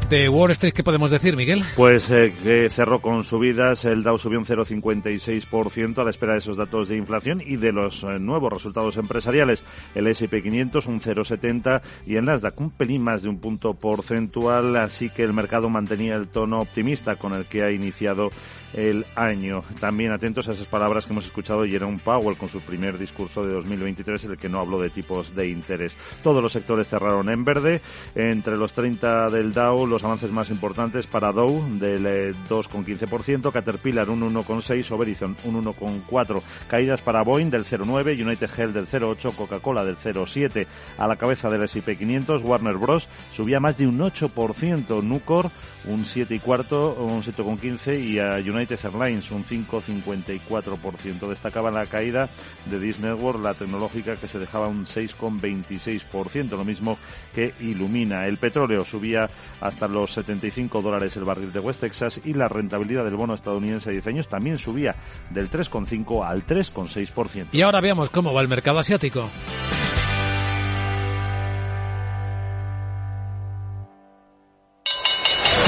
De Wall Street, ¿qué podemos decir, Miguel? Pues eh, que cerró con subidas, el Dow subió un 0,56% a la espera de esos datos de inflación y de los eh, nuevos resultados empresariales. El S&P 500 un 0,70 y el Nasdaq un pelín más de un punto porcentual, así que el mercado mantenía el tono optimista con el que ha iniciado el año. También atentos a esas palabras que hemos escuchado Jerome Powell con su primer discurso de 2023 en el que no habló de tipos de interés. Todos los sectores cerraron en verde. Entre los 30 del Dow, los avances más importantes para Dow del 2,15%, eh, Caterpillar un 1,6%, Verizon un 1,4%. Caídas para Boeing del 0,9%, United Health del 0,8%, Coca-Cola del 0,7%. A la cabeza del S&P 500, Warner Bros. subía más de un 8%, Nucor un 7 y un 7,15 y a United Airlines un 5,54%. Destacaba la caída de Disney Network, la tecnológica que se dejaba un 6,26%, lo mismo que Illumina. El petróleo subía hasta los 75 dólares el barril de West Texas y la rentabilidad del bono estadounidense a 10 años también subía del 3,5 al 3,6%. Y ahora veamos cómo va el mercado asiático.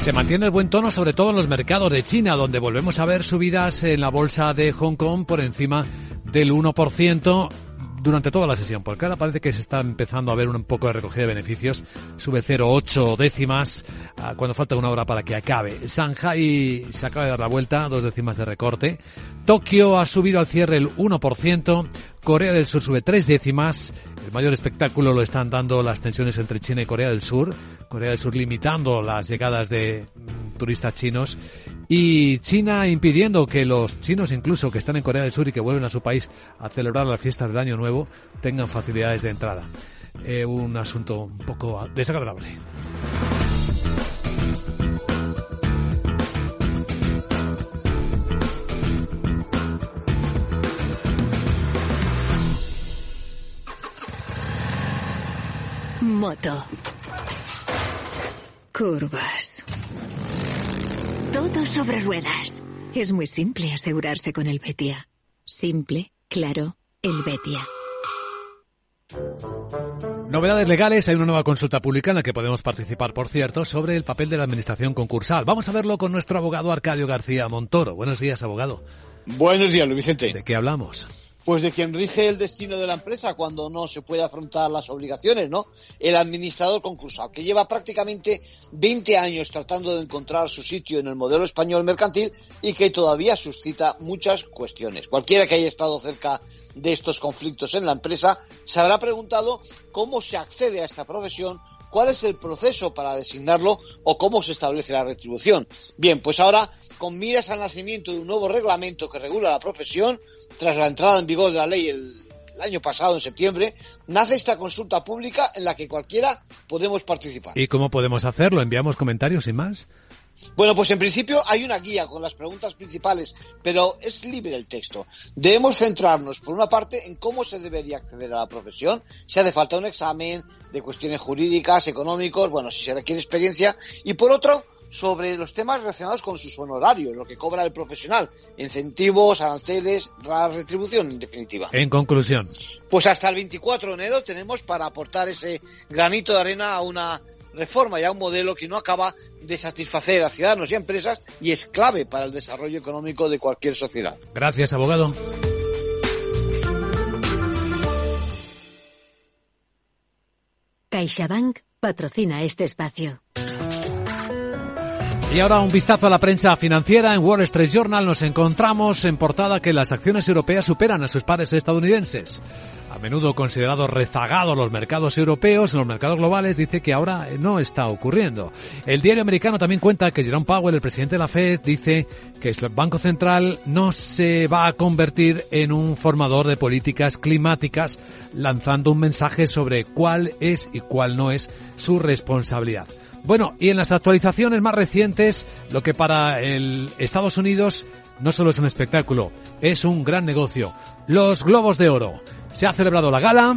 Se mantiene el buen tono sobre todo en los mercados de China, donde volvemos a ver subidas en la bolsa de Hong Kong por encima del 1% durante toda la sesión, porque ahora parece que se está empezando a ver un poco de recogida de beneficios. Sube 0,8 décimas ah, cuando falta una hora para que acabe. Shanghai se acaba de dar la vuelta, dos décimas de recorte. Tokio ha subido al cierre el 1%. Corea del Sur sube tres décimas. El mayor espectáculo lo están dando las tensiones entre China y Corea del Sur. Corea del Sur limitando las llegadas de mm, turistas chinos y China impidiendo que los chinos incluso que están en Corea del Sur y que vuelven a su país a celebrar las fiestas del Año Nuevo tengan facilidades de entrada. Eh, un asunto un poco desagradable. Moto. Curvas. Todo sobre ruedas. Es muy simple asegurarse con el Betia. Simple, claro, el Betia. Novedades legales, hay una nueva consulta pública en la que podemos participar, por cierto, sobre el papel de la administración concursal. Vamos a verlo con nuestro abogado Arcadio García Montoro. Buenos días, abogado. Buenos días, Luis Vicente. ¿De qué hablamos? Pues de quien rige el destino de la empresa cuando no se puede afrontar las obligaciones, ¿no? El administrador concursal, que lleva prácticamente 20 años tratando de encontrar su sitio en el modelo español mercantil y que todavía suscita muchas cuestiones. Cualquiera que haya estado cerca de estos conflictos en la empresa se habrá preguntado cómo se accede a esta profesión cuál es el proceso para designarlo o cómo se establece la retribución. Bien, pues ahora, con miras al nacimiento de un nuevo reglamento que regula la profesión, tras la entrada en vigor de la ley el, año pasado, en septiembre, nace esta consulta pública en la que cualquiera podemos participar. ¿Y cómo podemos hacerlo? ¿Enviamos comentarios y más? Bueno, pues en principio hay una guía con las preguntas principales, pero es libre el texto. Debemos centrarnos, por una parte, en cómo se debería acceder a la profesión, si hace falta un examen de cuestiones jurídicas, económicos, bueno, si se requiere experiencia, y por otro, sobre los temas relacionados con sus honorarios, lo que cobra el profesional, incentivos, aranceles, la retribución, en definitiva. En conclusión. Pues hasta el 24 de enero tenemos para aportar ese granito de arena a una reforma y a un modelo que no acaba de satisfacer a ciudadanos y empresas y es clave para el desarrollo económico de cualquier sociedad. Gracias, abogado. CaixaBank patrocina este espacio. Y ahora un vistazo a la prensa financiera. En Wall Street Journal nos encontramos en portada que las acciones europeas superan a sus pares estadounidenses. A menudo considerados rezagados los mercados europeos, en los mercados globales dice que ahora no está ocurriendo. El diario americano también cuenta que Jerome Powell, el presidente de la Fed, dice que el Banco Central no se va a convertir en un formador de políticas climáticas, lanzando un mensaje sobre cuál es y cuál no es su responsabilidad. Bueno, y en las actualizaciones más recientes, lo que para el Estados Unidos no solo es un espectáculo, es un gran negocio. Los Globos de Oro. Se ha celebrado la gala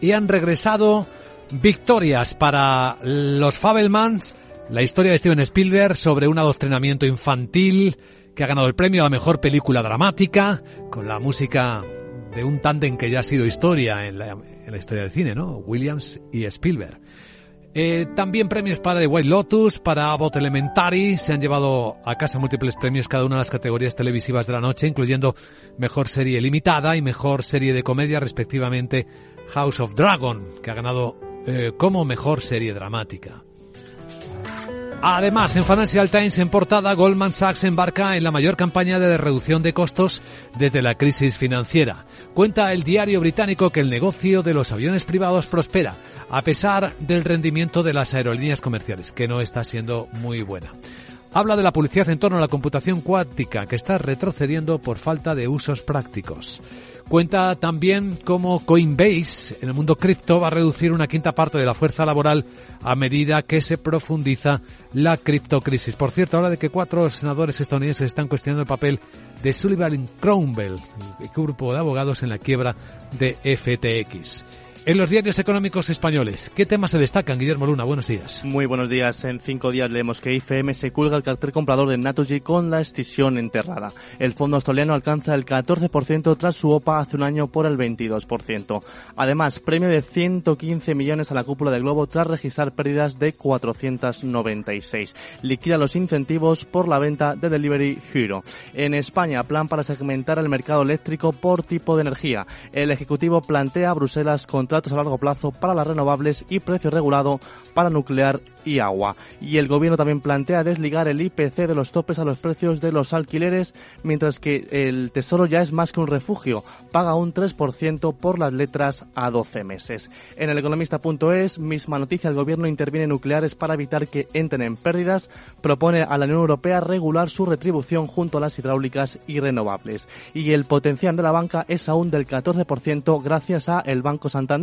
y han regresado victorias para los Fabelmans, la historia de Steven Spielberg sobre un adoctrinamiento infantil que ha ganado el premio a la mejor película dramática con la música de un tándem que ya ha sido historia en la, en la historia del cine, ¿no? Williams y Spielberg. Eh, también premios para The White Lotus, para Abbott Elementary. Se han llevado a casa múltiples premios cada una de las categorías televisivas de la noche, incluyendo Mejor Serie Limitada y Mejor Serie de Comedia, respectivamente House of Dragon, que ha ganado eh, como Mejor Serie Dramática. Además, en Financial Times en portada, Goldman Sachs embarca en la mayor campaña de reducción de costos desde la crisis financiera. Cuenta el diario británico que el negocio de los aviones privados prospera, a pesar del rendimiento de las aerolíneas comerciales, que no está siendo muy buena. Habla de la publicidad en torno a la computación cuántica, que está retrocediendo por falta de usos prácticos. Cuenta también cómo Coinbase, en el mundo cripto, va a reducir una quinta parte de la fuerza laboral a medida que se profundiza la criptocrisis. Por cierto, habla de que cuatro senadores estadounidenses están cuestionando el papel de Sullivan Cromwell, el grupo de abogados en la quiebra de FTX. En los diarios económicos españoles, ¿qué temas se destacan, Guillermo Luna? Buenos días. Muy buenos días. En cinco días leemos que IFM se cuelga el cartel comprador de Naturgy con la escisión enterrada. El fondo australiano alcanza el 14% tras su OPA hace un año por el 22%. Además, premio de 115 millones a la cúpula de Globo tras registrar pérdidas de 496. Liquida los incentivos por la venta de Delivery Hero. En España, plan para segmentar el mercado eléctrico por tipo de energía. El Ejecutivo plantea a Bruselas contra a largo plazo para las renovables y precio regulado para nuclear y agua. Y el gobierno también plantea desligar el IPC de los topes a los precios de los alquileres, mientras que el Tesoro ya es más que un refugio, paga un 3% por las letras a 12 meses. En el economista.es, misma noticia, el gobierno interviene en nucleares para evitar que entren en pérdidas, propone a la Unión Europea regular su retribución junto a las hidráulicas y renovables. Y el potencial de la banca es aún del 14% gracias a el Banco Santander.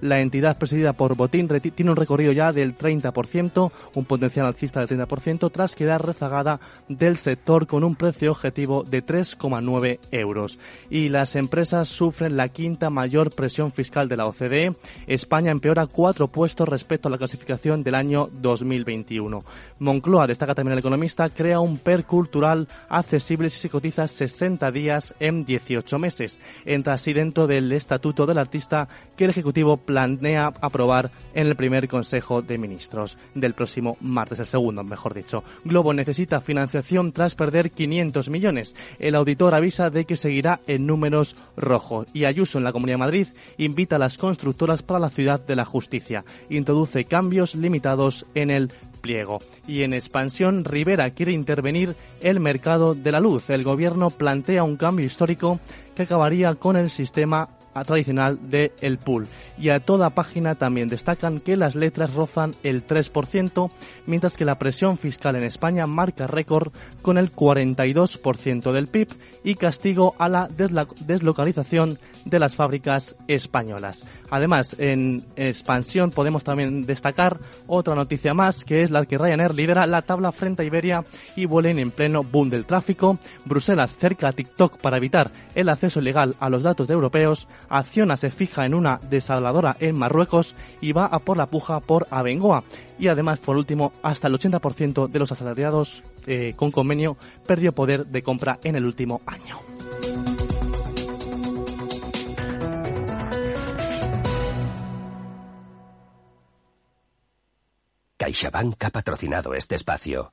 La entidad presidida por Botín tiene un recorrido ya del 30%, un potencial alcista del 30%, tras quedar rezagada del sector con un precio objetivo de 3,9 euros. Y las empresas sufren la quinta mayor presión fiscal de la OCDE. España empeora cuatro puestos respecto a la clasificación del año 2021. Moncloa, destaca también el economista, crea un PER cultural accesible si se cotiza 60 días en 18 meses. Entra así dentro del estatuto del artista que el Ejecutivo planea aprobar en el primer Consejo de Ministros del próximo martes, el segundo, mejor dicho. Globo necesita financiación tras perder 500 millones. El auditor avisa de que seguirá en números rojos. Y Ayuso, en la Comunidad de Madrid, invita a las constructoras para la ciudad de la justicia. Introduce cambios limitados en el pliego. Y en expansión, Rivera quiere intervenir el mercado de la luz. El gobierno plantea un cambio histórico que acabaría con el sistema tradicional de el pool. Y a toda página también destacan que las letras rozan el 3%, mientras que la presión fiscal en España marca récord con el 42% del PIB y castigo a la deslocalización de las fábricas españolas. Además, en expansión podemos también destacar otra noticia más, que es la que Ryanair lidera la tabla frente a Iberia y vuelen en pleno boom del tráfico. Bruselas cerca a TikTok para evitar el acceso ilegal a los datos de europeos. Acciona se fija en una desaladora en Marruecos y va a por la puja por Abengoa. Y además, por último, hasta el 80% de los asalariados eh, con convenio perdió poder de compra en el último año. CaixaBank ha patrocinado este espacio.